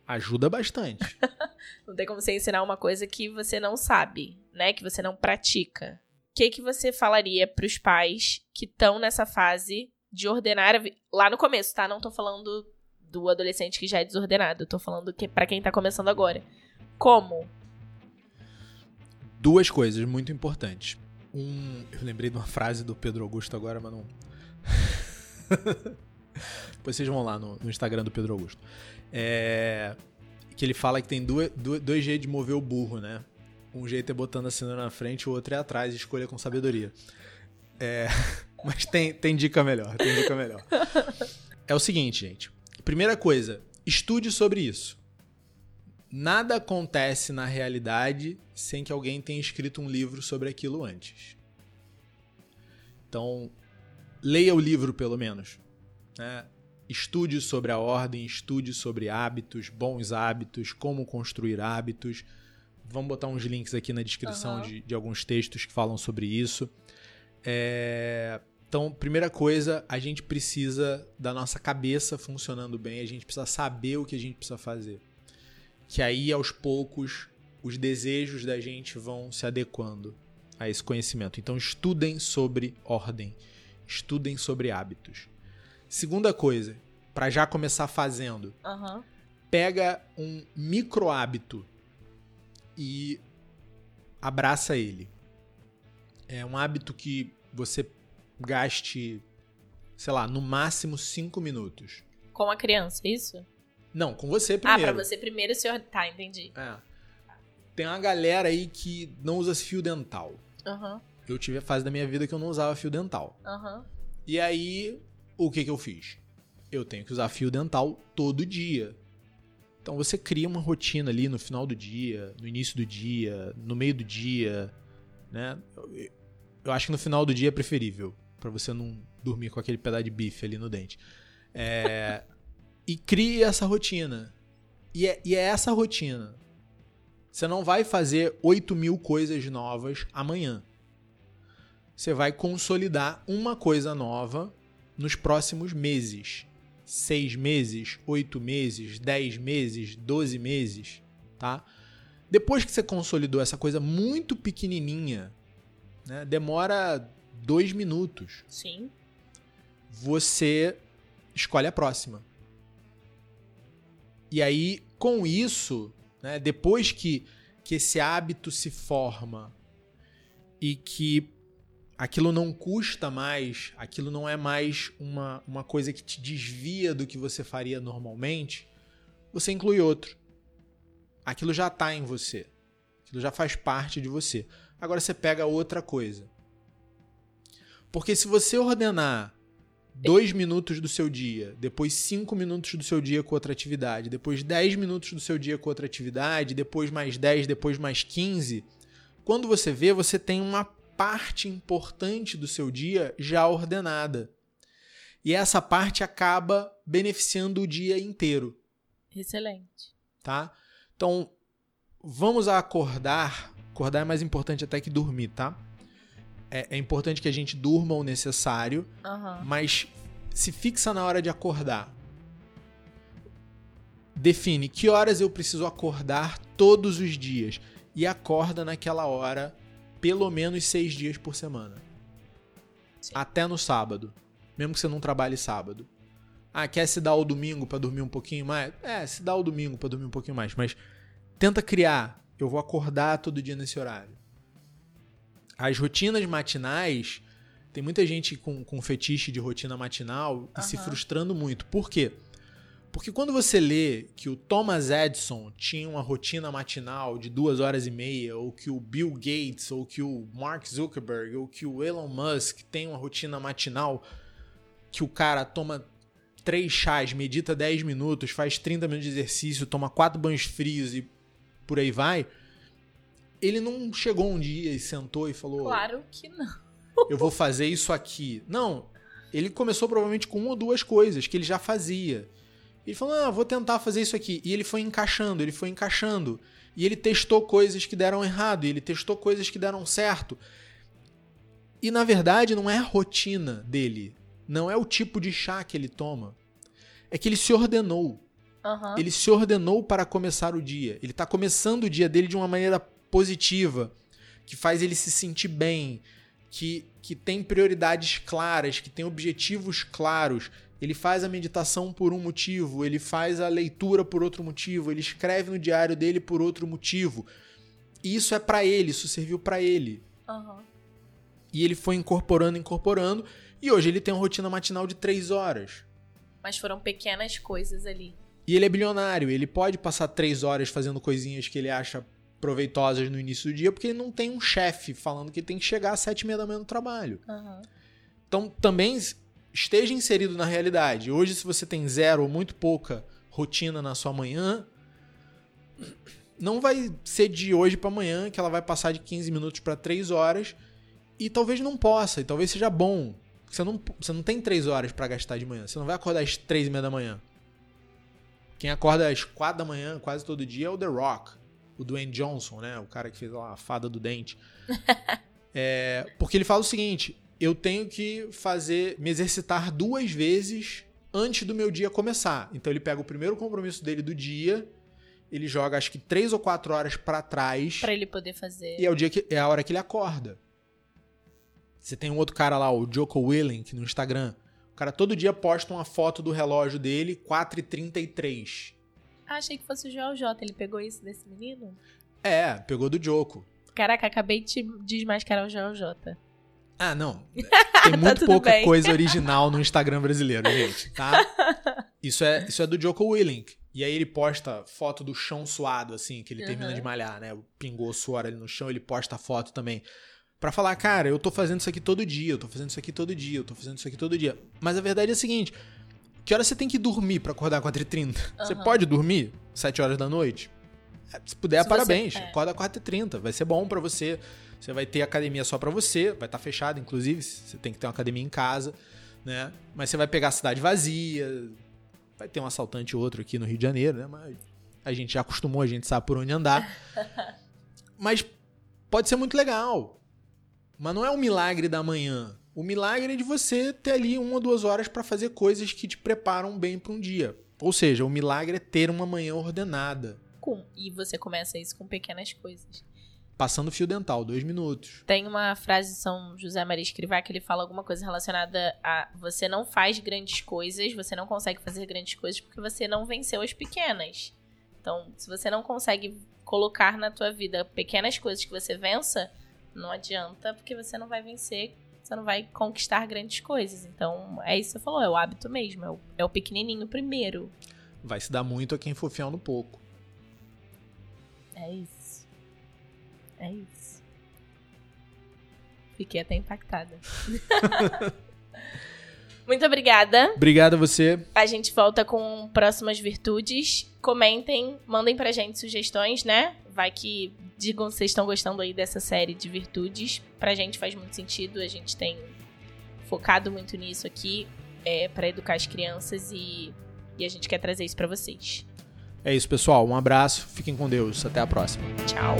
[SPEAKER 1] Ajuda bastante. *laughs*
[SPEAKER 2] não tem como você ensinar uma coisa que você não sabe, né? Que você não pratica. O que, que você falaria para os pais que estão nessa fase de ordenar a? Lá no começo, tá? Não tô falando do adolescente que já é desordenado. Tô falando que para quem tá começando agora. Como?
[SPEAKER 1] Duas coisas muito importantes. Um, eu lembrei de uma frase do Pedro Augusto agora, mas não. *laughs* Depois vocês vão lá no, no Instagram do Pedro Augusto. É, que ele fala que tem duas, dois jeitos de mover o burro, né? Um jeito é botando a cena na frente, o outro é atrás, escolha com sabedoria. É, *laughs* mas tem, tem dica melhor, tem dica melhor. É o seguinte, gente. Primeira coisa, estude sobre isso. Nada acontece na realidade sem que alguém tenha escrito um livro sobre aquilo antes. Então, leia o livro, pelo menos. Né? Estude sobre a ordem, estude sobre hábitos, bons hábitos, como construir hábitos. Vamos botar uns links aqui na descrição uhum. de, de, alguns textos que falam sobre isso. É... Então, primeira coisa, a gente precisa da nossa cabeça funcionando bem, a gente precisa saber o que a gente precisa fazer. Que aí, aos poucos, os desejos da gente vão se adequando a esse conhecimento. Então, estudem sobre ordem estudem sobre hábitos. Segunda coisa, para já começar fazendo,
[SPEAKER 2] uhum.
[SPEAKER 1] pega um micro hábito e abraça ele. É um hábito que você gaste, sei lá, no máximo cinco minutos.
[SPEAKER 2] Com a criança, isso?
[SPEAKER 1] Não, com você primeiro.
[SPEAKER 2] Ah, pra você primeiro, senhor. Tá, entendi.
[SPEAKER 1] É. Tem uma galera aí que não usa fio dental.
[SPEAKER 2] Uhum
[SPEAKER 1] eu tive a fase da minha vida que eu não usava fio dental.
[SPEAKER 2] Uhum.
[SPEAKER 1] E aí, o que, que eu fiz? Eu tenho que usar fio dental todo dia. Então você cria uma rotina ali no final do dia, no início do dia, no meio do dia, né? Eu acho que no final do dia é preferível, para você não dormir com aquele pedaço de bife ali no dente. É... e crie essa rotina. E é, e é essa rotina. Você não vai fazer 8 mil coisas novas amanhã você vai consolidar uma coisa nova nos próximos meses. Seis meses, oito meses, dez meses, doze meses, tá? Depois que você consolidou essa coisa muito pequenininha, né, demora dois minutos.
[SPEAKER 2] Sim.
[SPEAKER 1] Você escolhe a próxima. E aí, com isso, né, depois que, que esse hábito se forma e que aquilo não custa mais, aquilo não é mais uma, uma coisa que te desvia do que você faria normalmente, você inclui outro. Aquilo já está em você. Aquilo já faz parte de você. Agora você pega outra coisa. Porque se você ordenar dois minutos do seu dia, depois cinco minutos do seu dia com outra atividade, depois dez minutos do seu dia com outra atividade, depois mais dez, depois mais quinze, quando você vê, você tem uma parte importante do seu dia já ordenada. E essa parte acaba beneficiando o dia inteiro.
[SPEAKER 2] Excelente.
[SPEAKER 1] Tá? Então, vamos acordar. Acordar é mais importante até que dormir, tá? é, é importante que a gente durma o necessário,
[SPEAKER 2] Aham.
[SPEAKER 1] mas se fixa na hora de acordar. Define que horas eu preciso acordar todos os dias e acorda naquela hora pelo menos seis dias por semana.
[SPEAKER 2] Sim.
[SPEAKER 1] Até no sábado, mesmo que você não trabalhe sábado. Ah, quer se dar o domingo pra dormir um pouquinho mais? É, se dá o domingo pra dormir um pouquinho mais, mas tenta criar. Eu vou acordar todo dia nesse horário. As rotinas matinais, tem muita gente com, com fetiche de rotina matinal e se frustrando muito. Por quê? Porque quando você lê que o Thomas Edison tinha uma rotina matinal de duas horas e meia, ou que o Bill Gates, ou que o Mark Zuckerberg, ou que o Elon Musk tem uma rotina matinal, que o cara toma três chás, medita 10 minutos, faz 30 minutos de exercício, toma quatro banhos frios e por aí vai, ele não chegou um dia e sentou e falou:
[SPEAKER 2] Claro que não.
[SPEAKER 1] eu vou fazer isso aqui. Não, ele começou provavelmente com uma ou duas coisas que ele já fazia. Ele falou, ah, vou tentar fazer isso aqui. E ele foi encaixando, ele foi encaixando. E ele testou coisas que deram errado, e ele testou coisas que deram certo. E na verdade não é a rotina dele, não é o tipo de chá que ele toma. É que ele se ordenou.
[SPEAKER 2] Aham.
[SPEAKER 1] Ele se ordenou para começar o dia. Ele está começando o dia dele de uma maneira positiva, que faz ele se sentir bem, que, que tem prioridades claras, que tem objetivos claros. Ele faz a meditação por um motivo, ele faz a leitura por outro motivo, ele escreve no diário dele por outro motivo. E isso é para ele, isso serviu para ele.
[SPEAKER 2] Aham.
[SPEAKER 1] E ele foi incorporando, incorporando, e hoje ele tem uma rotina matinal de três horas.
[SPEAKER 2] Mas foram pequenas coisas ali.
[SPEAKER 1] E ele é bilionário, ele pode passar três horas fazendo coisinhas que ele acha proveitosas no início do dia, porque ele não tem um chefe falando que ele tem que chegar às sete e meia da manhã no trabalho.
[SPEAKER 2] Aham.
[SPEAKER 1] Então também esteja inserido na realidade. Hoje, se você tem zero ou muito pouca rotina na sua manhã, não vai ser de hoje para amanhã que ela vai passar de 15 minutos para 3 horas e talvez não possa, e talvez seja bom. Você não, você não tem 3 horas para gastar de manhã, você não vai acordar às 3 e meia da manhã. Quem acorda às 4 da manhã quase todo dia é o The Rock, o Dwayne Johnson, né? O cara que fez lá a fada do dente. *laughs* É, porque ele fala o seguinte: eu tenho que fazer, me exercitar duas vezes antes do meu dia começar. Então ele pega o primeiro compromisso dele do dia, ele joga acho que três ou quatro horas pra trás
[SPEAKER 2] Pra ele poder fazer.
[SPEAKER 1] e é o dia que é a hora que ele acorda. Você tem um outro cara lá, o Joko Willink, no Instagram. O cara todo dia posta uma foto do relógio dele, 4h33.
[SPEAKER 2] Ah, achei que fosse o Joel J. Ele pegou isso desse menino?
[SPEAKER 1] É, pegou do Joko.
[SPEAKER 2] Caraca, acabei de desmascarar o Joel J.
[SPEAKER 1] Ah, não. *laughs* Tem muito
[SPEAKER 2] tudo
[SPEAKER 1] pouca
[SPEAKER 2] bem.
[SPEAKER 1] coisa original no Instagram brasileiro, gente, tá? *laughs* Isso é, isso é do Joko Willink. E aí ele posta foto do chão suado, assim, que ele termina
[SPEAKER 2] Uhum.
[SPEAKER 1] de malhar, né? Pingou suor ali no chão, ele posta foto também. Pra falar, cara, eu tô fazendo isso aqui todo dia, eu tô fazendo isso aqui todo dia, eu tô fazendo isso aqui todo dia. Mas a verdade é a seguinte: que hora você tem que dormir pra acordar 4h30? Você
[SPEAKER 2] Aham.
[SPEAKER 1] pode dormir 7 horas da noite? É, Se puder,
[SPEAKER 2] Se você-
[SPEAKER 1] parabéns.
[SPEAKER 2] é.
[SPEAKER 1] Acorda 4h30. Vai ser bom pra você. Você vai ter academia só pra você, vai estar fechada, inclusive. Você tem que ter uma academia em casa, né? Mas você vai pegar a cidade vazia. Vai ter um assaltante ou outro aqui no Rio de Janeiro, né? Mas a gente já acostumou, a gente sabe por onde andar. *laughs* Mas pode ser muito legal. Mas não é um milagre da manhã. O milagre é de você ter ali uma ou duas horas pra fazer coisas que te preparam bem pra um dia. Ou seja, o milagre é ter uma manhã ordenada.
[SPEAKER 2] com. E você começa isso com pequenas coisas.
[SPEAKER 1] Passando fio dental, dois minutos.
[SPEAKER 2] Tem uma frase de São José Maria Escrivá que ele fala alguma coisa relacionada a você não faz grandes coisas, você não consegue fazer grandes coisas porque você não venceu as pequenas. Então, se você não consegue colocar na tua vida pequenas coisas que você vença, não adianta, porque você não vai vencer, você não vai conquistar grandes coisas. Então, é isso que você falou, é o hábito mesmo, é o, é o pequenininho primeiro.
[SPEAKER 1] Vai se dar muito a quem for fiel no pouco.
[SPEAKER 2] É isso. É isso. Fiquei até impactada. *laughs* Muito obrigada.
[SPEAKER 1] Obrigado a você.
[SPEAKER 2] A gente volta com próximas virtudes. Comentem, mandem pra gente sugestões, né? Vai que digam se vocês estão gostando aí dessa série de virtudes. Pra gente faz muito sentido, a gente tem focado muito nisso aqui é, para educar as crianças e, e a gente quer trazer isso para vocês.
[SPEAKER 1] É isso, pessoal. Um abraço, fiquem com Deus. Até a próxima.
[SPEAKER 2] Tchau.